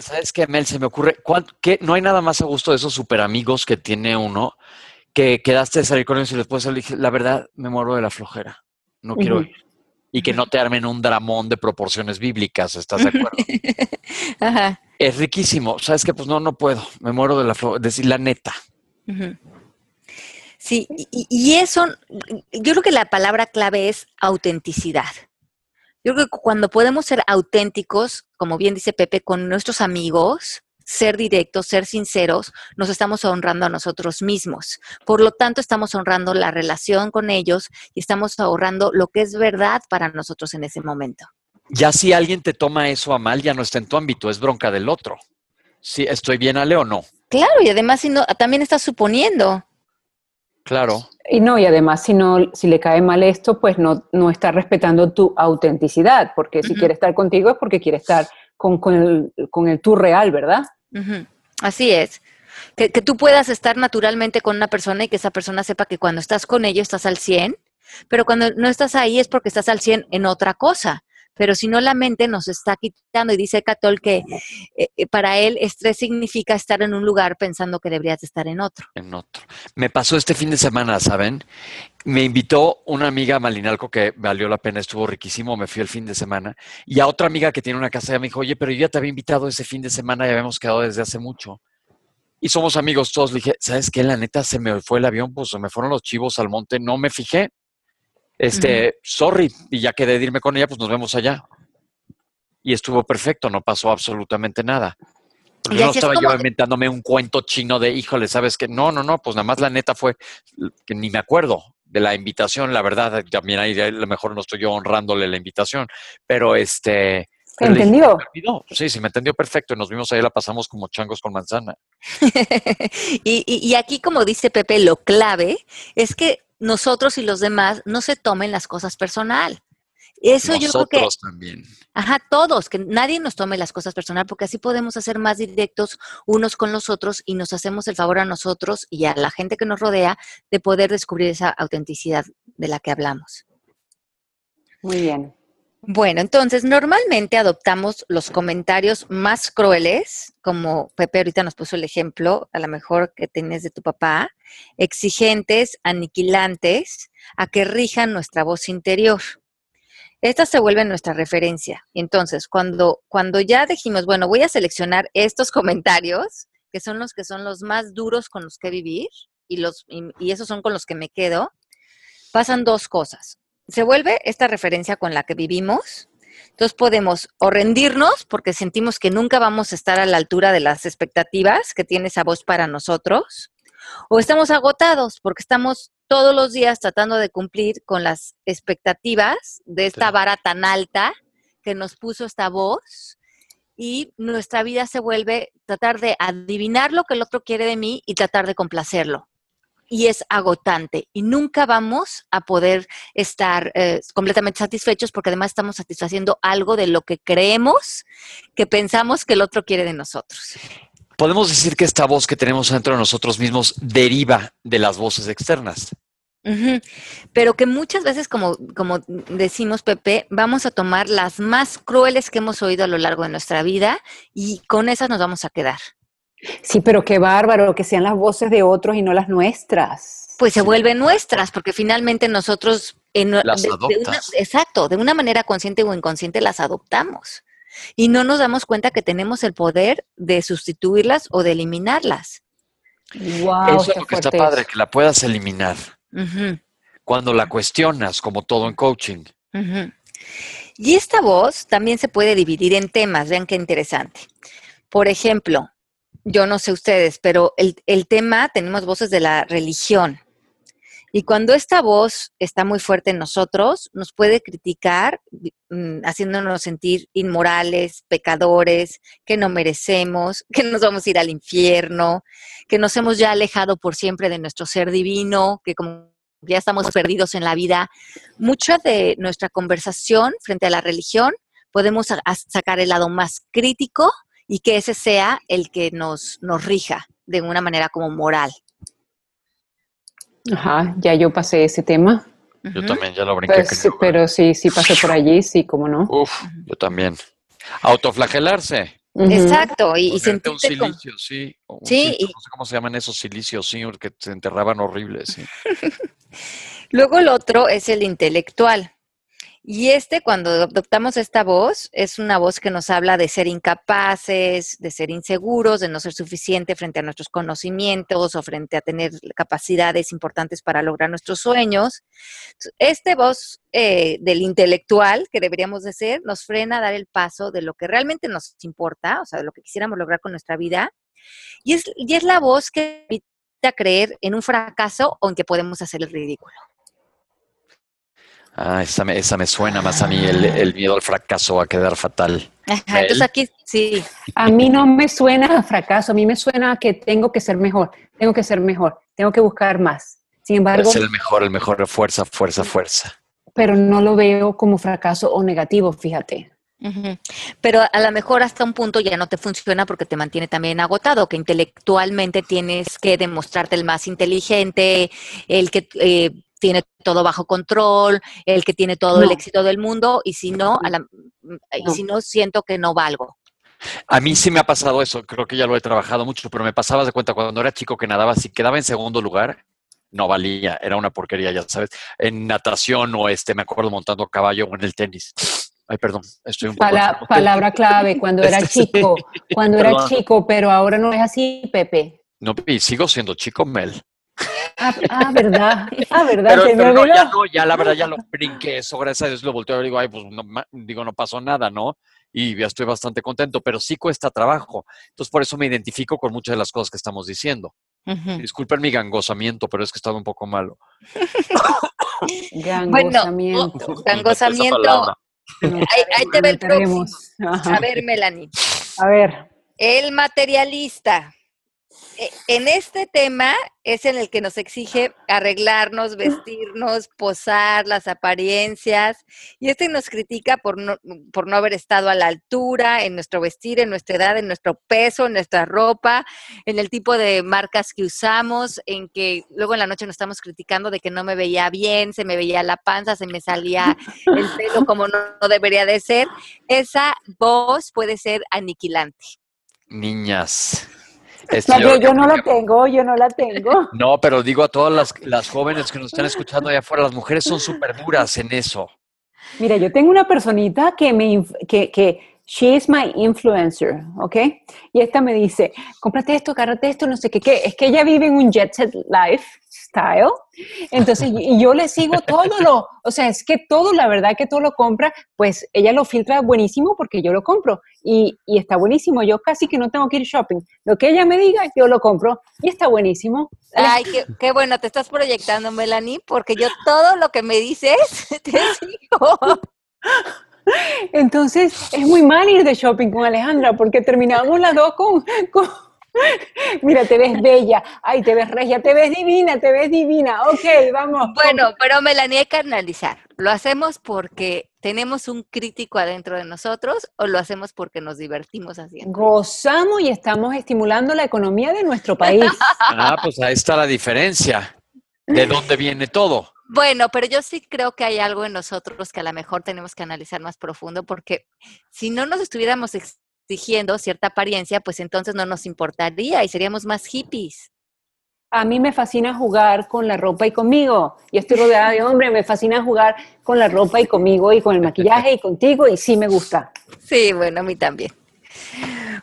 ¿Sabes qué, Mel? Se me ocurre, que no hay nada más a gusto de esos super amigos que tiene uno, que quedaste de salir con ellos y después le dije, la verdad, me muero de la flojera. No quiero ir y que no te armen un dramón de proporciones bíblicas, ¿estás de acuerdo? Ajá. Es riquísimo. ¿Sabes qué? Pues no, no puedo. Me muero de la decir la neta. Sí, y, eso, yo creo que la palabra clave es autenticidad. Yo creo que cuando podemos ser auténticos, como bien dice Pepe, con nuestros amigos, ser directos, ser sinceros, nos estamos honrando a nosotros mismos. Por lo tanto, estamos honrando la relación con ellos y estamos ahorrando lo que es verdad para nosotros en ese momento. Ya si alguien te toma eso a mal, ya no está en tu ámbito, es bronca del otro. Si estoy bien, Ale, o no. Claro, y además si no, también estás suponiendo. Claro. Y no, y además si no, si le cae mal esto, pues no, no está respetando tu autenticidad, porque si quiere estar contigo es porque quiere estar con, el, con el tú real, ¿verdad? Así es. Que, tú puedas estar naturalmente con una persona y que esa persona sepa que cuando estás con ellos estás al 100, pero cuando no estás ahí es porque estás al 100 en otra cosa pero si no la mente nos está quitando y dice Catol que eh, eh, para él estrés significa estar en un lugar pensando que deberías estar en otro. En otro. Me pasó este fin de semana, ¿saben? Me invitó una amiga a Malinalco que valió la pena, estuvo riquísimo, me fui el fin de semana, y a otra amiga que tiene una casa, ya me dijo, oye, pero yo ya te había invitado ese fin de semana y habíamos quedado desde hace mucho. y somos amigos todos. Le dije, ¿sabes qué? La neta se me fue el avión, pues se me fueron los chivos al monte, no me fijé. Este, sorry, y ya quedé de irme con ella, pues nos vemos allá. Y estuvo perfecto, no pasó absolutamente nada. Porque Y no estaba como- yo inventándome un cuento chino de, híjole, ¿sabes qué? No, no, no, pues nada más la neta fue que ni me acuerdo de la invitación, la verdad, también ahí a lo mejor no estoy yo honrándole la invitación, pero este... ¿Te pero le dije, entendió? "Se olvidó". Sí, sí, me entendió perfecto y nos vimos ahí, la pasamos como changos con manzana. y, y- y aquí, como dice Pepe, lo clave es que nosotros y los demás no se tomen las cosas personal. Eso yo creo que también. Ajá, todos, que nadie nos tome las cosas personal, porque así podemos hacer más directos unos con los otros y nos hacemos el favor a nosotros y a la gente que nos rodea de poder descubrir esa autenticidad de la que hablamos. Muy bien. Bueno, entonces normalmente adoptamos los comentarios más crueles, como Pepe ahorita nos puso el ejemplo, a lo mejor que tienes de tu papá, exigentes, aniquilantes, a que rijan nuestra voz interior. Esta se vuelve nuestra referencia. Entonces, cuando, cuando ya dijimos, bueno, voy a seleccionar estos comentarios, que son los que son los más duros con los que vivir, y, los, y, y esos son con los que me quedo, pasan dos cosas se vuelve esta referencia con la que vivimos. Entonces podemos o rendirnos porque sentimos que nunca vamos a estar a la altura de las expectativas que tiene esa voz para nosotros, o estamos agotados porque estamos todos los días tratando de cumplir con las expectativas de esta vara tan alta que nos puso esta voz y nuestra vida se vuelve tratar de adivinar lo que el otro quiere de mí y tratar de complacerlo y es agotante y nunca vamos a poder estar eh, completamente satisfechos porque además estamos satisfaciendo algo de lo que creemos que pensamos que el otro quiere de nosotros. Podemos decir que esta voz que tenemos dentro de nosotros mismos deriva de las voces externas. Pero que muchas veces, como, como decimos Pepe, vamos a tomar las más crueles que hemos oído a lo largo de nuestra vida y con esas nos vamos a quedar. Sí, pero qué bárbaro que sean las voces de otros y no las nuestras. Pues se Sí. vuelven nuestras, porque finalmente nosotros, en, Las de- de una- adoptas. exacto, de una manera consciente o inconsciente las adoptamos. Y no nos damos cuenta que tenemos el poder de sustituirlas o de eliminarlas. Wow, Eso es lo que está padre, que la puedas eliminar cuando la cuestionas, como todo en coaching. Y esta voz también se puede dividir en temas, vean qué interesante. Por ejemplo, yo no sé ustedes, pero el, el tema, tenemos voces de la religión. Y cuando esta voz está muy fuerte en nosotros, nos puede criticar, mm, haciéndonos sentir inmorales, pecadores, que no merecemos, que nos vamos a ir al infierno, que nos hemos ya alejado por siempre de nuestro ser divino, que como ya estamos perdidos en la vida. Mucha de nuestra conversación frente a la religión podemos sacar el lado más crítico y que ese sea el que nos, nos rija de una manera como moral. Ajá, ya yo pasé ese tema. Yo también ya lo brinqué. Pues, creo. pero sí, sí pasé por allí, sí, cómo no. Uf, yo también. Autoflagelarse. Exacto, y, y un sentirte sí. un Sí, y- No sé cómo se llaman esos silicios, sí, que se enterraban horribles. Sí. Luego el otro es el intelectual. Y este, cuando adoptamos esta voz, es una voz que nos habla de ser incapaces, de ser inseguros, de no ser suficiente frente a nuestros conocimientos o frente a tener capacidades importantes para lograr nuestros sueños. Este voz eh, del intelectual, que deberíamos de ser, nos frena a dar el paso de lo que realmente nos importa, o sea, de lo que quisiéramos lograr con nuestra vida. Y es, y es la voz que evita creer en un fracaso o en que podemos hacer el ridículo. Ah, esa me, esa me suena más a mí, el, el miedo al fracaso, a quedar fatal. Ajá, entonces aquí sí, A mí no me suena a fracaso, a mí me suena a que tengo que ser mejor, tengo que ser mejor, tengo que buscar más. Sin embargo, Es el mejor, el mejor, fuerza, fuerza, fuerza. pero no lo veo como fracaso o negativo, fíjate. Pero a lo mejor hasta un punto ya no te funciona porque te mantiene también agotado, que intelectualmente tienes que demostrarte el más inteligente, el que eh, tiene todo bajo control, el que tiene todo el éxito del mundo, y si no, a la- y No. si no siento que no valgo. A mí sí me ha pasado eso, creo que ya lo he trabajado mucho, pero me pasaba de cuenta cuando era chico que nadaba, si quedaba en segundo lugar, no valía, era una porquería, ya sabes. En natación o este, me acuerdo montando a caballo o en el tenis. Ay, perdón, estoy un poco... Pala- palabra clave, cuando era chico, cuando era chico, pero ahora no es así, Pepe. No, y sigo siendo chico, Mel. Ah, ah, verdad. Ah, verdad. Pero, se me pero no, ya no, ya la verdad ya lo brinqué eso, gracias a Dios lo volteo a ver y digo, ay, pues no, ma- digo, no pasó nada, ¿no? Y ya estoy bastante contento, pero sí cuesta trabajo. Entonces por eso me identifico con muchas de las cosas que estamos diciendo. Disculpen mi gangosamiento, pero es que estaba un poco malo. Gangosamiento. Bueno, Gangosamiento. Ahí, ahí te ve el próximo. A ver, Melanie. A ver. El materialista. E- En este tema es en el que nos exige arreglarnos, vestirnos, posar, las apariencias. Y este nos critica por no, por no haber estado a la altura en nuestro vestir, en nuestra edad, en nuestro peso, en nuestra ropa, en el tipo de marcas que usamos, en que luego en la noche nos estamos criticando de que no me veía bien, se me veía la panza, se me salía el pelo como no, no debería de ser. Esa voz puede ser aniquilante. Niñas. Este, La yo- no la tengo, yo no la tengo. No, pero digo a todas las, las jóvenes que nos están escuchando allá afuera, las mujeres son súper duras en eso. Mira, yo tengo una personita que me que, que she is my influencer, ¿ok? Y esta me dice, cómprate esto, cárgate esto, no sé qué, qué. Es que ella vive en un jet set lifestyle. Entonces, y yo le sigo todo lo, o sea, es que todo, la verdad que todo lo compra, pues ella lo filtra buenísimo porque yo lo compro y, y está buenísimo. Yo casi que no tengo que ir shopping. Lo que ella me diga, yo lo compro y está buenísimo. Ay, qué, qué bueno, te estás proyectando, Melanie, porque yo todo lo que me dices te sigo. Entonces, es muy mal ir de shopping con Alejandra porque terminamos las dos con, con- Mira, te ves bella, ay, te ves regia, te ves divina, te ves divina. Ok, vamos. Bueno, pero Melanie, hay que analizar. ¿Lo hacemos porque tenemos un crítico adentro de nosotros o lo hacemos porque nos divertimos haciendo? Gozamos y estamos estimulando la economía de nuestro país. Ah, pues ahí está la diferencia. ¿De dónde viene todo? Bueno, pero yo sí creo que hay algo en nosotros que a lo mejor tenemos que analizar más profundo, porque si no nos estuviéramos exigiendo cierta apariencia, pues entonces no nos importaría y seríamos más hippies. A mí me fascina jugar con la ropa y conmigo. Yo estoy rodeada de hombres, me fascina jugar con la ropa y conmigo y con el maquillaje y contigo y sí me gusta. Sí, bueno, a mí también.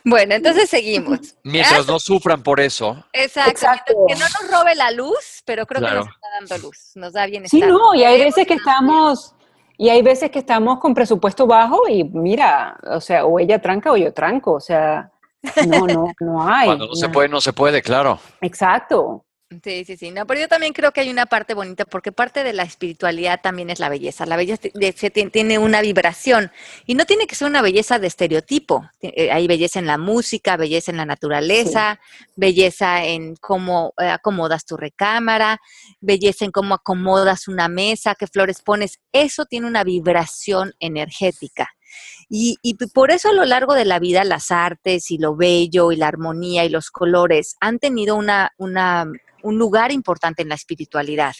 Bueno, entonces seguimos. Mientras no sufran por eso. Exacto. Exacto. Que no nos robe la luz, pero creo Claro. que nos está dando luz, nos da bienestar. Sí, no, y hay veces que estamos, y hay veces que estamos con presupuesto bajo y mira, o sea, o ella tranca o yo tranco, o sea, no, no, no hay. Cuando no se puede, no se puede, claro. Exacto. Sí, sí, sí. No, pero yo también creo que hay una parte bonita, porque parte de la espiritualidad también es la belleza. La belleza tiene una vibración y no tiene que ser una belleza de estereotipo. Ti- eh, Hay belleza en la música, belleza en la naturaleza, belleza en cómo eh, acomodas tu recámara, belleza en cómo acomodas una mesa, qué flores pones. Eso tiene una vibración energética. Y, y por eso a lo largo de la vida las artes y lo bello y la armonía y los colores han tenido una, una, un lugar importante en la espiritualidad,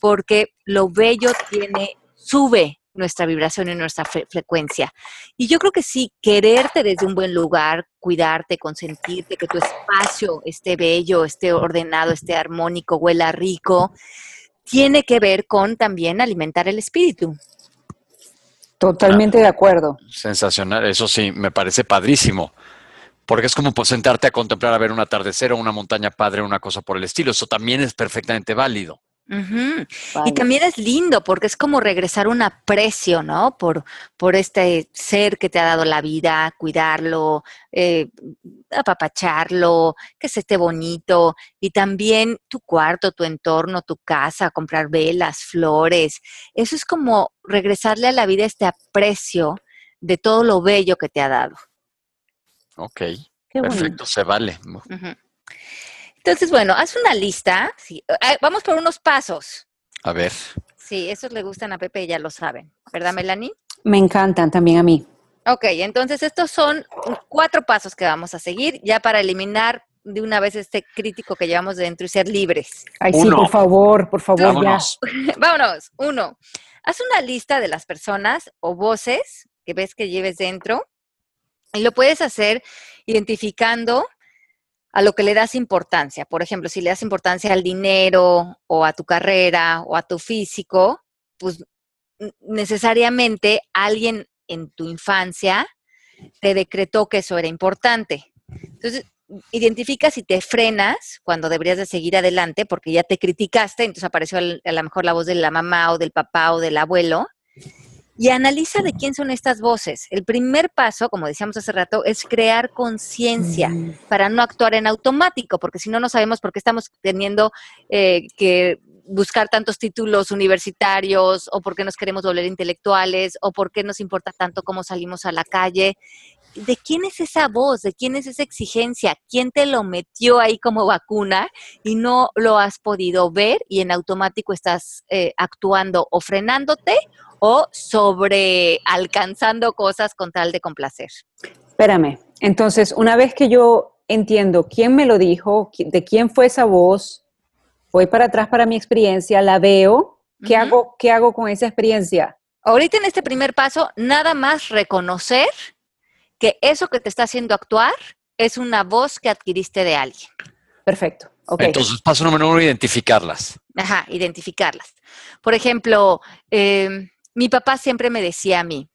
porque lo bello tiene, sube nuestra vibración y nuestra fre- frecuencia. Y yo creo que sí, quererte desde un buen lugar, cuidarte, consentirte, que tu espacio esté bello, esté ordenado, esté armónico, huela rico, tiene que ver con también alimentar el espíritu. Totalmente de acuerdo. Sensacional. Eso sí, me parece padrísimo. Porque es como pues, sentarte a contemplar a ver un atardecer o una montaña padre, una cosa por el estilo. Eso también es perfectamente válido. Vale. Y también es lindo porque es como regresar un aprecio, ¿no? Por, por este ser que te ha dado la vida, cuidarlo, eh, apapacharlo, que se esté bonito. Y también tu cuarto, tu entorno, tu casa, comprar velas, flores. Eso es como regresarle a la vida este aprecio de todo lo bello que te ha dado. Ok. Qué bonito. Perfecto, se vale. Entonces, bueno, haz una lista. sí, ah, Vamos por unos pasos. A ver. Sí, esos le gustan a Pepe, ya lo saben. ¿Verdad, Melanie? Me encantan también a mí. Ok, entonces estos son cuatro pasos que vamos a seguir ya para eliminar de una vez este crítico que llevamos dentro y ser libres. Ay, sí, por favor, por favor, ya. Vámonos. Vámonos. Uno, haz una lista de las personas o voces que ves que lleves dentro y lo puedes hacer identificando a lo que le das importancia. Por ejemplo, si le das importancia al dinero o a tu carrera o a tu físico, pues necesariamente alguien en tu infancia te decretó que eso era importante. Entonces, identificas y te frenas cuando deberías de seguir adelante porque ya te criticaste, entonces apareció a lo mejor la voz de la mamá o del papá o del abuelo. Y analiza de quién son estas voces. El primer paso, como decíamos hace rato, es crear conciencia para no actuar en automático, porque si no, no sabemos por qué estamos teniendo eh, que buscar tantos títulos universitarios o por qué nos queremos volver intelectuales o por qué nos importa tanto cómo salimos a la calle. ¿De quién es esa voz? ¿De quién es esa exigencia? ¿Quién te lo metió ahí como vacuna y no lo has podido ver y en automático estás eh, actuando o frenándote o sobre alcanzando cosas con tal de complacer? Espérame, entonces una vez que yo entiendo quién me lo dijo, de quién fue esa voz, voy para atrás para mi experiencia, la veo, ¿qué, hago, ¿qué hago con esa experiencia? Ahorita en este primer paso, nada más reconocer que eso que te está haciendo actuar es una voz que adquiriste de alguien. Perfecto. Entonces, paso número uno, identificarlas. Ajá, identificarlas. Por ejemplo, em, mi papá siempre me decía a mí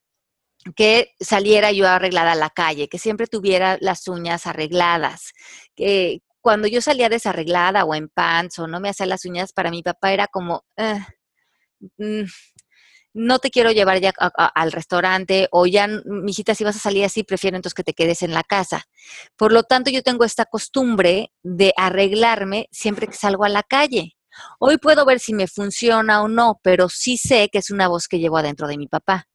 que saliera yo arreglada a la calle, que siempre tuviera las uñas arregladas, que cuando yo salía desarreglada o en pants o no me hacía las uñas, para mi papá era como, eh, mm, no te quiero llevar ya al restaurante o ya, mijita, si vas a salir así, prefiero entonces que te quedes en la casa. Por lo tanto, yo tengo esta costumbre de arreglarme siempre que salgo a la calle. Hoy puedo ver si me funciona o no, pero sí sé que es una voz que llevo adentro de mi papá.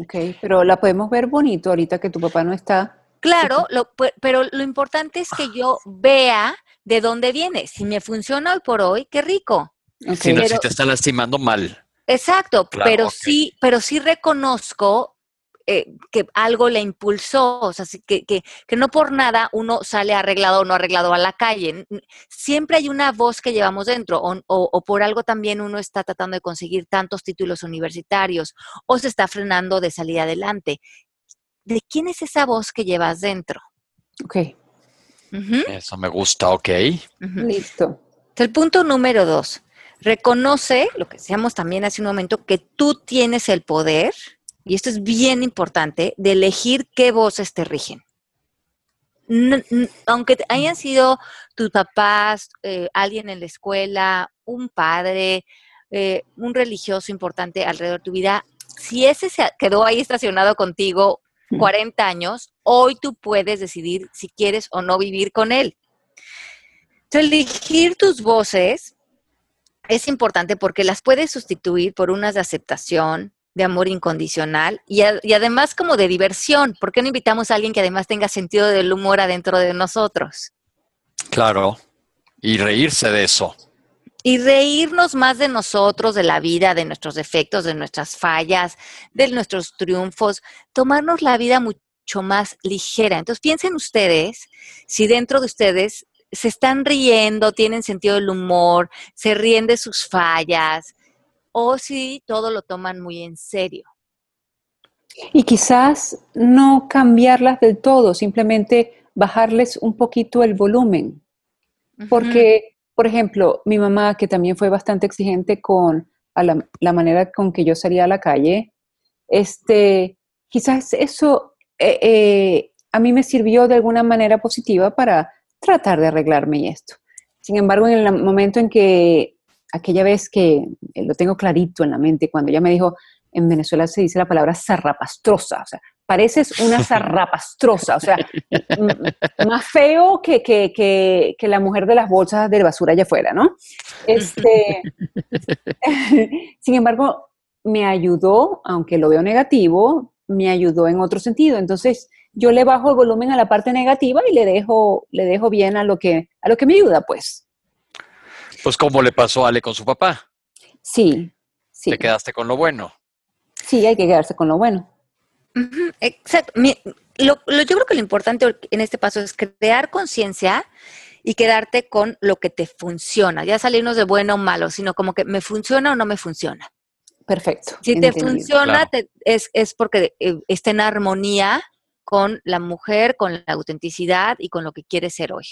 Ok, pero la podemos ver bonito ahorita que tu papá no está. Claro, pero lo importante es que yo vea de dónde viene. Si me funciona hoy por hoy, qué rico. Si no, si te está lastimando mal. Exacto, pero sí, pero sí reconozco eh, que algo le impulsó, o sea, que, que, que, no por nada uno sale arreglado o no arreglado a la calle. Siempre hay una voz que llevamos dentro, o, o, por algo también uno está tratando de conseguir tantos títulos universitarios, o se está frenando de salir adelante de quién es esa voz que llevas dentro. Ok. Eso me gusta, ok. Listo. El punto número dos, reconoce, lo que decíamos también hace un momento, que tú tienes el poder, y esto es bien importante, de elegir qué voces te rigen. aunque hayan sido tus papás, eh, alguien en la escuela, un padre, eh, un religioso importante alrededor de tu vida, si ese se quedó ahí estacionado contigo 40 años, hoy tú puedes decidir si quieres o no vivir con él. elegir tus voces es importante porque las puedes sustituir por unas de aceptación, de amor incondicional y, y, además como de diversión. ¿Por qué no invitamos a alguien que además tenga sentido del humor adentro de nosotros? Claro, y reírse de eso y reírnos más de nosotros, de la vida, de nuestros defectos, de nuestras fallas, de nuestros triunfos, tomarnos la vida mucho más ligera. Entonces piensen ustedes si dentro de ustedes se están riendo, tienen sentido del humor, se ríen de sus fallas o si todo lo toman muy en serio. Y quizás no cambiarlas del todo, simplemente bajarles un poquito el volumen. Porque por ejemplo, mi mamá, que también fue bastante exigente con la, manera con que yo salía a la calle, este, quizás eso eh, eh, a mí me sirvió de alguna manera positiva para tratar de arreglarme y esto. Sin embargo, en el momento en que aquella vez que eh, lo tengo clarito en la mente, cuando ella me dijo, en Venezuela se dice la palabra zarrapastrosa, o sea, pareces una zarrapastrosa, o sea, más feo que, que, que, la mujer de las bolsas de basura allá afuera, ¿no? Este, sin embargo, me ayudó, aunque lo veo negativo, me ayudó en otro sentido. Entonces, yo le bajo el volumen a la parte negativa y le dejo, le dejo bien a lo que, a lo que me ayuda, pues. Pues como le pasó a Ale con su papá. Sí, sí. Te quedaste con lo bueno. Sí, hay que quedarse con lo bueno. Exacto. yo creo que lo importante en este paso es crear conciencia y quedarte con lo que te funciona. Ya salirnos de bueno o malo, sino como que me funciona o no me funciona. Perfecto. Si te funciona, es, es, porque eh, está en armonía con la mujer, con la autenticidad y con lo que quieres ser hoy.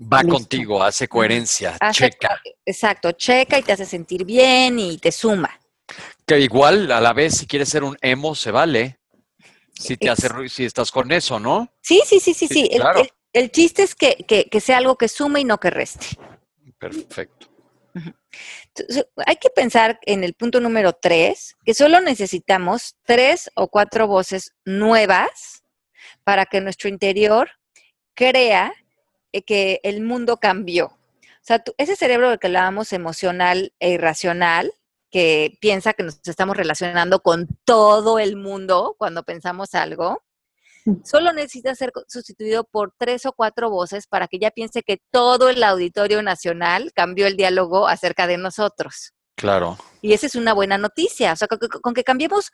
Va contigo, hace coherencia, checa. Exacto, checa y te hace sentir bien y te suma. Que igual, a la vez, si quieres ser un emo, se vale. Si te hace ruido, si estás con eso, ¿no? Sí, sí, sí, sí, Sí, sí. El- claro. el, el chiste es que, que- que sea algo que sume y no que reste. Perfecto. Entonces, hay que pensar en el punto número tres, que solo necesitamos tres o cuatro voces nuevas para que nuestro interior crea que el mundo cambió. O sea, tú- ese cerebro del que hablábamos emocional e irracional, que piensa que nos estamos relacionando con todo el mundo cuando pensamos algo, solo necesita ser sustituido por tres o cuatro voces para que ya piense que todo el auditorio nacional cambió el diálogo acerca de nosotros. Claro. Y esa es una buena noticia. O sea, con que cambiemos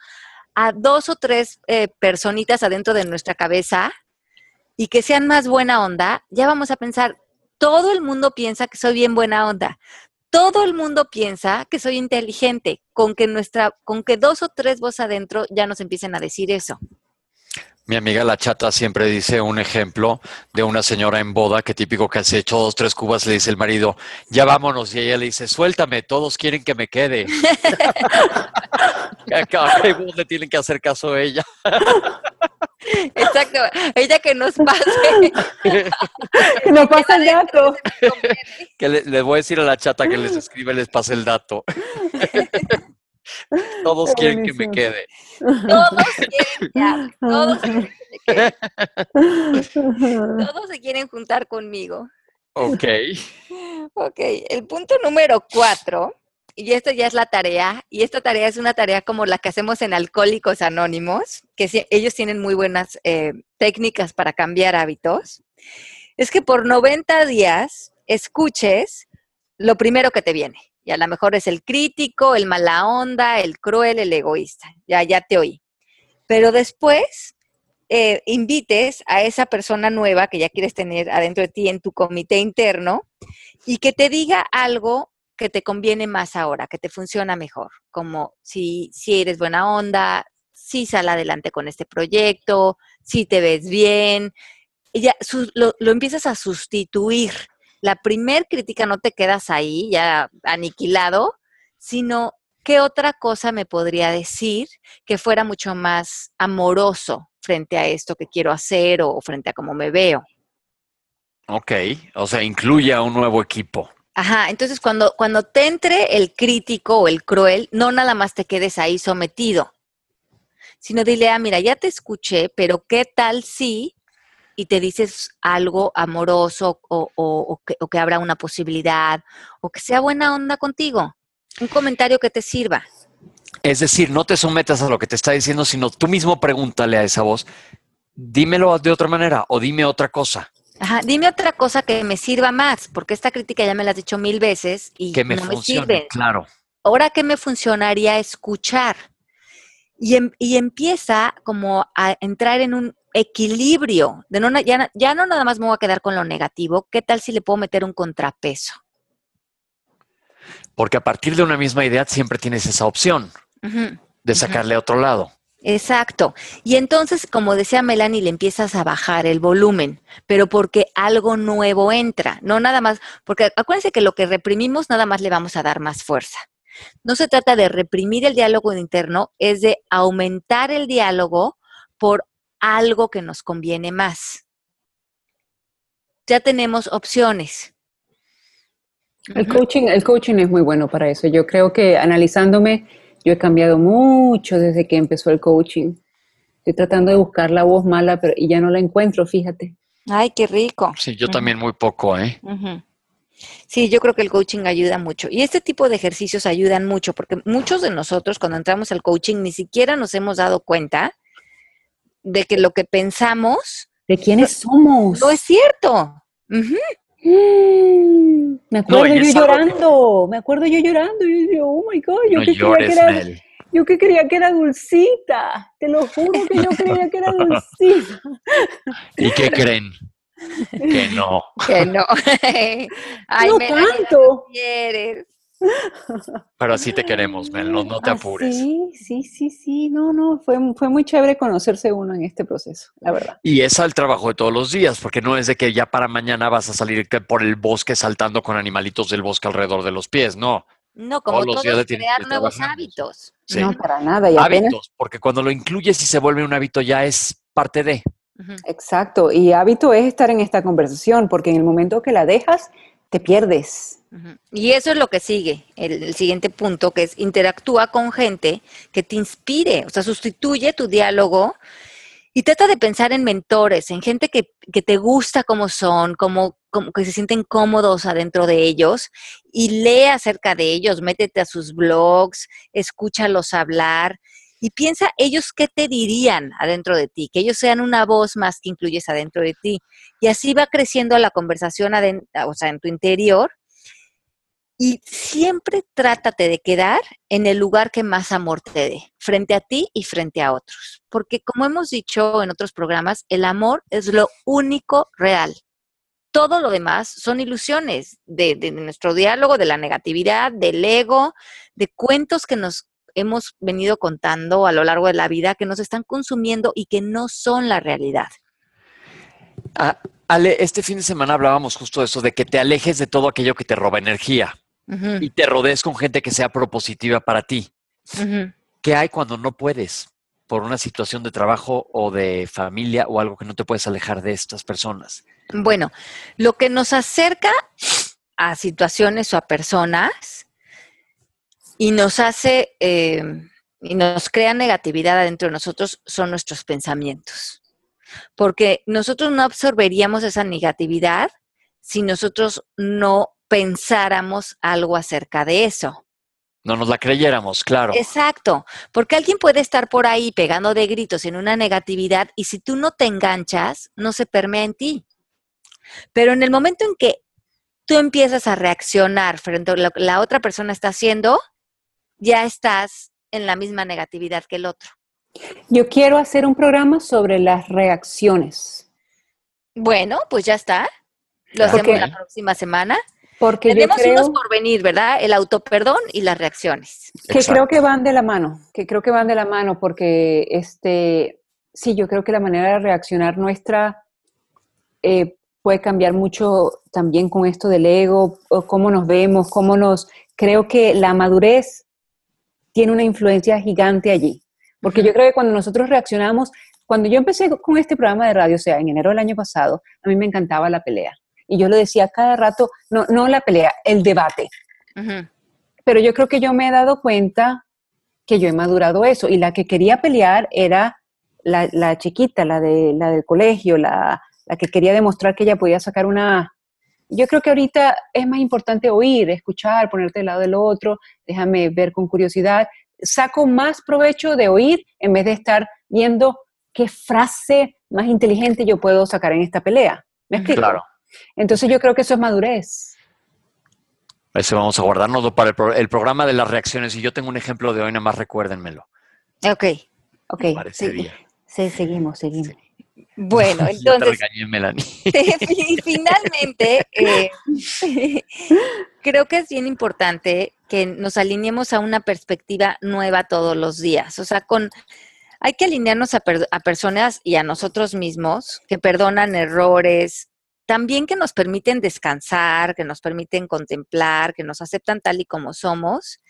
a dos o tres eh, personitas adentro de nuestra cabeza y que sean más buena onda, ya vamos a pensar, todo el mundo piensa que soy bien buena onda. Todo el mundo piensa que soy inteligente, con que nuestra, con que dos o tres voces adentro ya nos empiecen a decir eso. Mi amiga la chata siempre dice un ejemplo de una señora en boda que típico que se echó dos, tres cubas, le dice el marido, ya vámonos, y ella le dice, suéltame, todos quieren que me quede. ¿A qué- voz le tienen que hacer caso a ella? Exacto. Ella que nos pase. Que nos pasa el dato. Que le, le voy a decir a la chata que les escribe, les pase el dato. Todos Qué quieren que me quede. Todos quieren hable, todos quieren que me quede. Todos se quieren juntar conmigo. Ok. Ok, el punto número cuatro, y esto ya es la tarea, y esta tarea es una tarea como la que hacemos en Alcohólicos Anónimos, que ellos tienen muy buenas eh, técnicas para cambiar hábitos, es que por 90 días escuches lo primero que te viene. Y a lo mejor es el crítico, el mala onda, el cruel, el egoísta. Ya, ya te oí. Pero después eh, invites a esa persona nueva que ya quieres tener adentro de ti en tu comité interno y que te diga algo que te conviene más ahora, que te funciona mejor, como si, si eres buena onda, si sal adelante con este proyecto, si te ves bien, ya lo, lo empiezas a sustituir. La primer crítica no te quedas ahí ya aniquilado, sino qué otra cosa me podría decir que fuera mucho más amoroso frente a esto que quiero hacer o frente a cómo me veo. Ok. O sea, incluye a un nuevo equipo. Ajá, entonces cuando, cuando te entre el crítico o el cruel, no nada más te quedes ahí sometido, sino dile, ah, mira, ya te escuché, pero ¿qué tal si? Y te dices algo amoroso o, que, o que abra una posibilidad o que sea buena onda contigo. Un comentario que te sirva. Es decir, no te sometas a lo que te está diciendo, sino tú mismo pregúntale a esa voz, dímelo de otra manera o dime otra cosa Ajá, dime otra cosa que me sirva más, porque esta crítica ya me la has dicho mil veces y que me no me sirve. Claro. ahora qué me funcionaría escuchar. Y, em- y empieza como a entrar en un equilibrio, de no, ya, ya no nada más me voy a quedar con lo negativo, ¿qué tal si le puedo meter un contrapeso? Porque a partir de una misma idea siempre tienes esa opción de sacarle a otro lado. Exacto. Y entonces, como decía Melanie, le empiezas a bajar el volumen, pero porque algo nuevo entra, no nada más, porque acuérdense que lo que reprimimos nada más le vamos a dar más fuerza. No se trata de reprimir el diálogo interno, es de aumentar el diálogo por algo que nos conviene más. Ya tenemos opciones. El coaching, el coaching es muy bueno para eso. Yo creo que analizándome, yo he cambiado mucho desde que empezó el coaching. Estoy tratando de buscar la voz mala, pero y ya no la encuentro, fíjate. Ay, qué rico. Sí, yo también muy poco, ¿eh? Sí, yo creo que el coaching ayuda mucho. Y este tipo de ejercicios ayudan mucho, porque muchos de nosotros cuando entramos al coaching ni siquiera nos hemos dado cuenta de que lo que pensamos ¿De quiénes somos? no es cierto. Me acuerdo yo que- llorando, me acuerdo yo llorando. Yo decía, oh my God, yo No que, creía que era, Mel. yo que creía que era dulcita. Te lo juro que yo creía que era dulcita. ¿Y qué creen? que no. Que no. Ay, no tanto. quieres. Pero así te queremos, Mel, no, no te Ah, apures. Sí, sí, sí, sí, no, no, fue, fue muy chévere conocerse uno en este proceso, la verdad. Y es al trabajo de todos los días, porque no es de que ya para mañana vas a salir por el bosque saltando con animalitos del bosque alrededor de los pies, no. No, como Todos los todo días es tienes crear nuevos trabajar. hábitos. Sí. No, para nada. Y apenas, Hábitos, porque cuando lo incluyes y se vuelve un hábito ya es parte de. Exacto. Y hábito es estar en esta conversación, porque en el momento que la dejas, te pierdes. Y eso es lo que sigue, el, el siguiente punto, que es interactúa con gente que te inspire, o sea, sustituye tu diálogo y trata de pensar en mentores, en gente que, que te gusta como son, como, como que se sienten cómodos adentro de ellos y lee acerca de ellos, métete a sus blogs, escúchalos hablar y piensa ellos qué te dirían adentro de ti, que ellos sean una voz más que incluyes adentro de ti. Y así va creciendo la conversación o sea, en tu interior y siempre trátate de quedar en el lugar que más amor te dé, frente a ti y frente a otros. Porque como hemos dicho en otros programas, el amor es lo único real. Todo lo demás son ilusiones de, de nuestro diálogo, de la negatividad, del ego, de cuentos que nos hemos venido contando a lo largo de la vida, que nos están consumiendo y que no son la realidad. Ah, Ale, este fin de semana hablábamos justo de eso, de que te alejes de todo aquello que te roba energía y te rodees con gente que sea propositiva para ti. ¿Qué hay cuando no puedes? Por una situación de trabajo o de familia o algo que no te puedes alejar de estas personas. Bueno, lo que nos acerca a situaciones o a personas y nos hace eh, y nos crea negatividad adentro de nosotros son nuestros pensamientos. Porque nosotros no absorberíamos esa negatividad si nosotros no pensáramos algo acerca de eso. No nos la creyéramos, claro. Exacto, porque alguien puede estar por ahí pegando de gritos en una negatividad y si tú no te enganchas, no se permea en ti. Pero en el momento en que tú empiezas a reaccionar frente a lo que la otra persona está haciendo, ya estás en la misma negatividad que el otro. Yo quiero hacer un programa sobre las reacciones, Bueno, pues ya está. Lo hacemos Ok. la próxima semana. porque yo Tenemos creo unos por venir, ¿verdad? El autoperdón y las reacciones. que Exacto. creo que van de la mano, que creo que van de la mano, porque este, sí, yo creo que la manera de reaccionar nuestra eh, puede cambiar mucho también con esto del ego, o cómo nos vemos, cómo nos, creo que la madurez tiene una influencia gigante allí, porque yo creo que cuando nosotros reaccionamos, cuando yo empecé con este programa de radio, o sea, en enero del año pasado, a mí me encantaba la pelea. Y yo lo decía cada rato, no, no la pelea, el debate Ujú. pero yo creo que yo me he dado cuenta que yo he madurado eso y la que quería pelear era la, la chiquita, la, de, la del colegio, la, la que quería demostrar que ella podía sacar una... Yo creo que ahorita es más importante oír, escuchar, ponerte del lado del otro, déjame ver con curiosidad. Saco más provecho de oír en vez de estar viendo qué frase más inteligente yo puedo sacar en esta pelea. ¿Me explico? Claro. Entonces yo creo que eso es madurez. Ese vamos a guardárnoslo para el, pro- el programa de las reacciones. Y yo tengo un ejemplo de hoy, nada más recuérdenmelo. Ok. Ok, sí, seguimos, seguimos. Bueno, entonces, regañé, finalmente, eh, creo que es bien importante que nos alineemos a una perspectiva nueva todos los días. O sea, con hay que alinearnos a, per- a personas y a nosotros mismos que perdonan errores, también que nos permiten descansar, que nos permiten contemplar, que nos aceptan tal y como somos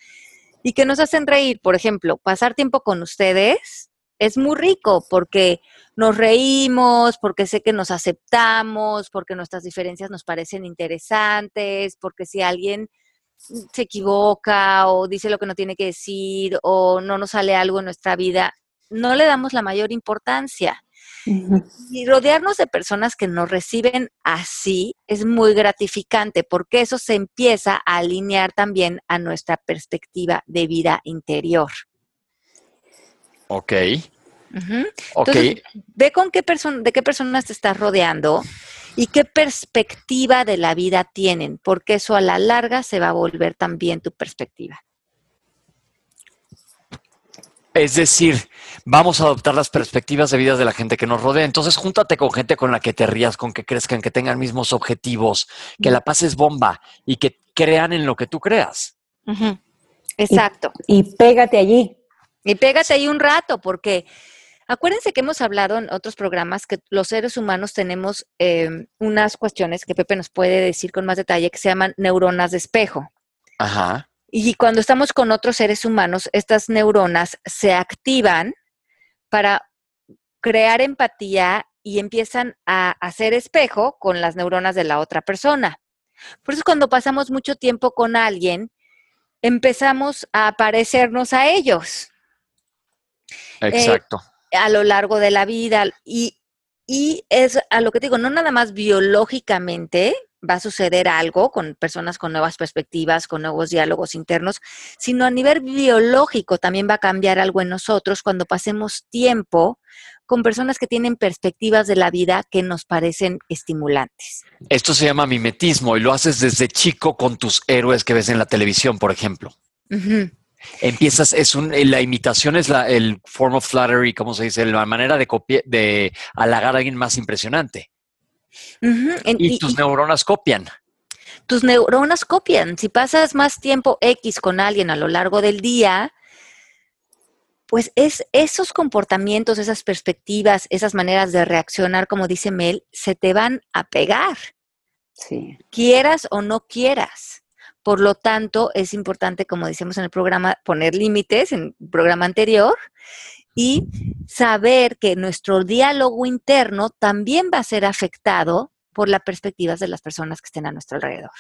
y que nos hacen reír. Por ejemplo, pasar tiempo con ustedes es muy rico porque nos reímos, porque sé que nos aceptamos, porque nuestras diferencias nos parecen interesantes, porque si alguien se equivoca o dice lo que no tiene que decir o no nos sale algo en nuestra vida, no le damos la mayor importancia. Y rodearnos de personas que nos reciben así es muy gratificante porque eso se empieza a alinear también a nuestra perspectiva de vida interior. Ok. Entonces, ve con qué persona, de qué personas te estás rodeando y qué perspectiva de la vida tienen, porque eso a la larga se va a volver también tu perspectiva. Es decir, vamos a adoptar las perspectivas de vida de la gente que nos rodea. Entonces, júntate con gente con la que te rías, con que crezcan, que tengan mismos objetivos, que la pases bomba y que crean en lo que tú creas. Exacto. Y pégate allí. Y pégate ahí un rato, porque acuérdense que hemos hablado en otros programas que los seres humanos tenemos eh, unas cuestiones que Pepe nos puede decir con más detalle que se llaman neuronas de espejo. Ajá. Y cuando estamos con otros seres humanos, estas neuronas se activan para crear empatía y empiezan a hacer espejo con las neuronas de la otra persona. Por eso cuando pasamos mucho tiempo con alguien, empezamos a parecernos a ellos. Eh, Exacto. A lo largo de la vida. Y, y es a lo que te digo, no nada más biológicamente va a suceder algo con personas con nuevas perspectivas, con nuevos diálogos internos, sino a nivel biológico también va a cambiar algo en nosotros cuando pasemos tiempo con personas que tienen perspectivas de la vida que nos parecen estimulantes. Esto se llama mimetismo y lo haces desde chico con tus héroes que ves en la televisión, por ejemplo. Empiezas, es un, la imitación es la, el form of flattery, ¿cómo se dice? La manera de, de halagar a alguien más impresionante. y, tus neuronas copian. Tus neuronas copian. Si pasas más tiempo X con alguien a lo largo del día, pues es esos comportamientos, esas perspectivas, esas maneras de reaccionar, como dice Mel, se te van a pegar. Sí. Quieras o no quieras. Por lo tanto, es importante, como decíamos en el programa, poner límites en el programa anterior y saber que nuestro diálogo interno también va a ser afectado por las perspectivas de las personas que estén a nuestro alrededor.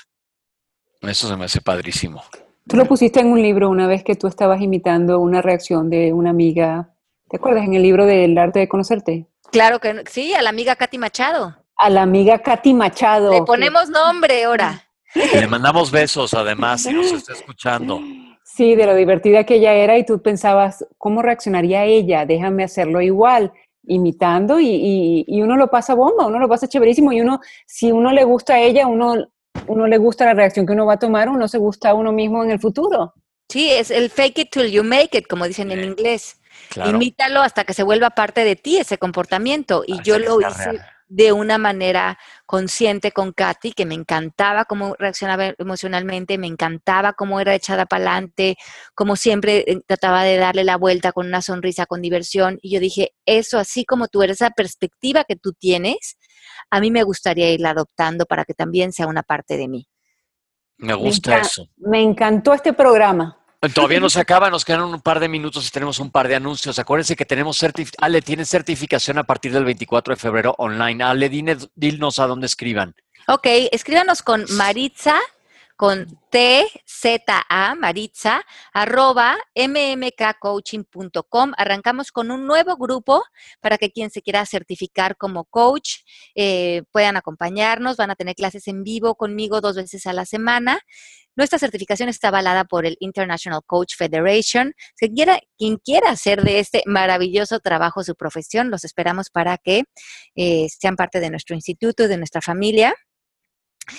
Eso se me hace padrísimo. Tú lo pusiste en un libro una vez que tú estabas imitando una reacción de una amiga. ¿Te acuerdas en el libro del arte de conocerte? Claro que sí, a la amiga Katy Machado. A la amiga Katy Machado. Le ponemos nombre ahora. Le mandamos besos además, si nos está escuchando. Sí, de lo divertida que ella era y tú pensabas, ¿cómo reaccionaría ella? Déjame hacerlo igual, imitando y, y, uno lo pasa bomba, uno lo pasa chéverísimo y uno, si uno le gusta a ella, uno uno le gusta la reacción que uno va a tomar, uno se gusta a uno mismo en el futuro. Sí, es el fake it till you make it, como dicen en inglés. Imítalo hasta que se vuelva parte de ti ese comportamiento. Y yo lo hice de una manera consciente con Katy, que me encantaba cómo reaccionaba emocionalmente, me encantaba cómo era echada para adelante, como siempre eh, trataba de darle la vuelta con una sonrisa, con diversión. Y yo dije, eso así como tú eres, esa perspectiva que tú tienes, a mí me gustaría irla adoptando para que también sea una parte de mí. Me gusta eso. Me encantó este programa. Todavía no se acaba, nos quedan un par de minutos y tenemos un par de anuncios. Acuérdense que tenemos certificación, Ale, tiene certificación a partir del 24 de febrero online. Ale, dinos a dónde escriban. Ok, escríbanos con Maritza con TZA, Maritza, arroba mmkcoaching.com. Arrancamos con un nuevo grupo para que quien se quiera certificar como coach eh, puedan acompañarnos. Van a tener clases en vivo conmigo dos veces a la semana. Nuestra certificación está avalada por el International Coach Federation. Quiera, quien quiera hacer de este maravilloso trabajo su profesión, los esperamos para que eh, sean parte de nuestro instituto, de nuestra familia.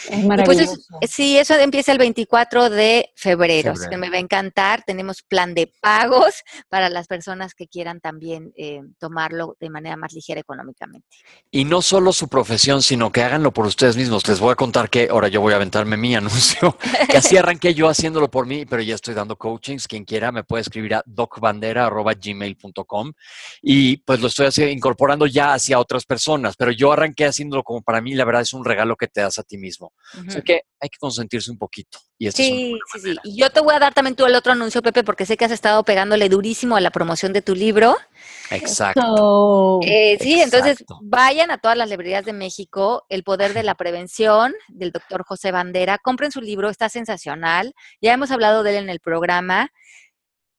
Es maravilloso. sí, eso empieza el 24 de febrero, que me va a encantar. Tenemos plan de pagos para las personas que quieran también eh, tomarlo de manera más ligera económicamente. Y no solo su profesión, sino que háganlo por ustedes mismos. Les voy a contar que ahora yo voy a aventarme mi anuncio, que así arranqué yo haciéndolo por mí, pero ya estoy dando coachings. Quien quiera me puede escribir a docbandera.gmail.com y pues lo estoy incorporando ya hacia otras personas, pero yo arranqué haciéndolo como para mí, la verdad es un regalo que te das a ti mismo. O sea que hay que consentirse un poquito. Y sí, sí, sí. Y yo te voy a dar también tú el otro anuncio, Pepe, porque sé que has estado pegándole durísimo a la promoción de tu libro. Exacto. Eh, sí, entonces vayan a todas las librerías de México, El Poder de la Prevención, del doctor José Bandera. Compren su libro, está sensacional. Ya hemos hablado de él en el programa.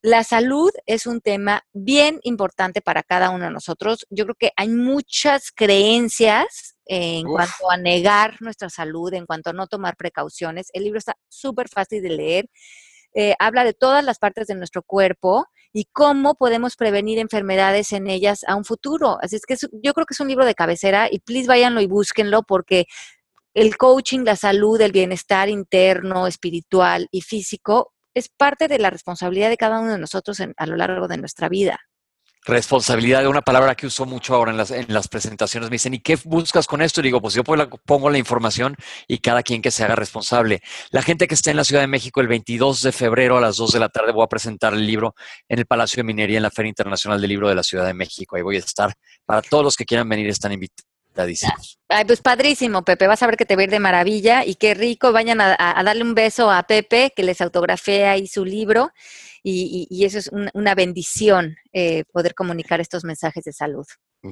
La salud es un tema bien importante para cada uno de nosotros. Yo creo que hay muchas creencias en cuanto a negar nuestra salud, en cuanto a no tomar precauciones. El libro está súper fácil de leer. Eh, habla de todas las partes de nuestro cuerpo y cómo podemos prevenir enfermedades en ellas a un futuro. Así es que yo creo que es un libro de cabecera y please váyanlo y búsquenlo porque el coaching, la salud, el bienestar interno, espiritual y físico es parte de la responsabilidad de cada uno de nosotros a lo largo de nuestra vida. Responsabilidad es una palabra que uso mucho ahora en las, en las presentaciones. Me dicen, ¿y qué buscas con esto? Y digo, pues yo pongo la información y cada quien que se haga responsable. La gente que esté en la Ciudad de México el 22 de febrero a las 2 de la tarde voy a presentar el libro en el Palacio de Minería en la Feria Internacional del Libro de la Ciudad de México. Ahí voy a estar. Para todos los que quieran venir están invitados Ay, pues padrísimo, Pepe. Vas a ver que te va a ir de maravilla y qué rico. Vayan a, darle un beso a Pepe, que les autografea ahí su libro. Y, eso es un, una bendición, eh, poder comunicar estos mensajes de salud.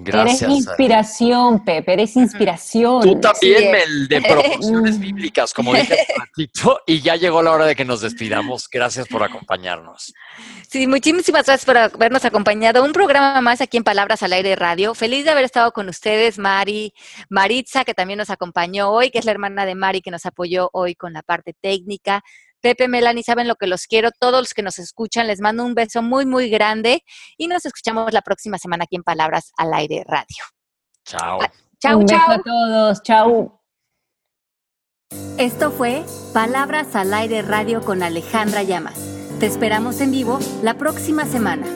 Gracias. Eres inspiración, Pepe, eres inspiración. Tú también, Sí, Mel, de proporciones bíblicas, como dije hace ratito, y ya llegó la hora de que nos despidamos. Gracias por acompañarnos. Sí, muchísimas gracias por habernos acompañado. Un programa más aquí en Palabras al Aire Radio. Feliz de haber estado con ustedes, Mari, Maritza, que también nos acompañó hoy, que es la hermana de Mari, que nos apoyó hoy con la parte técnica. Pepe, Melanie, saben lo que los quiero. Todos los que nos escuchan, les mando un beso muy, muy grande y nos escuchamos la próxima semana aquí en Palabras al Aire Radio. Chao. Un beso chau. a todos. Chau. Esto fue Palabras al Aire Radio con Alejandra Llamas. Te esperamos en vivo la próxima semana.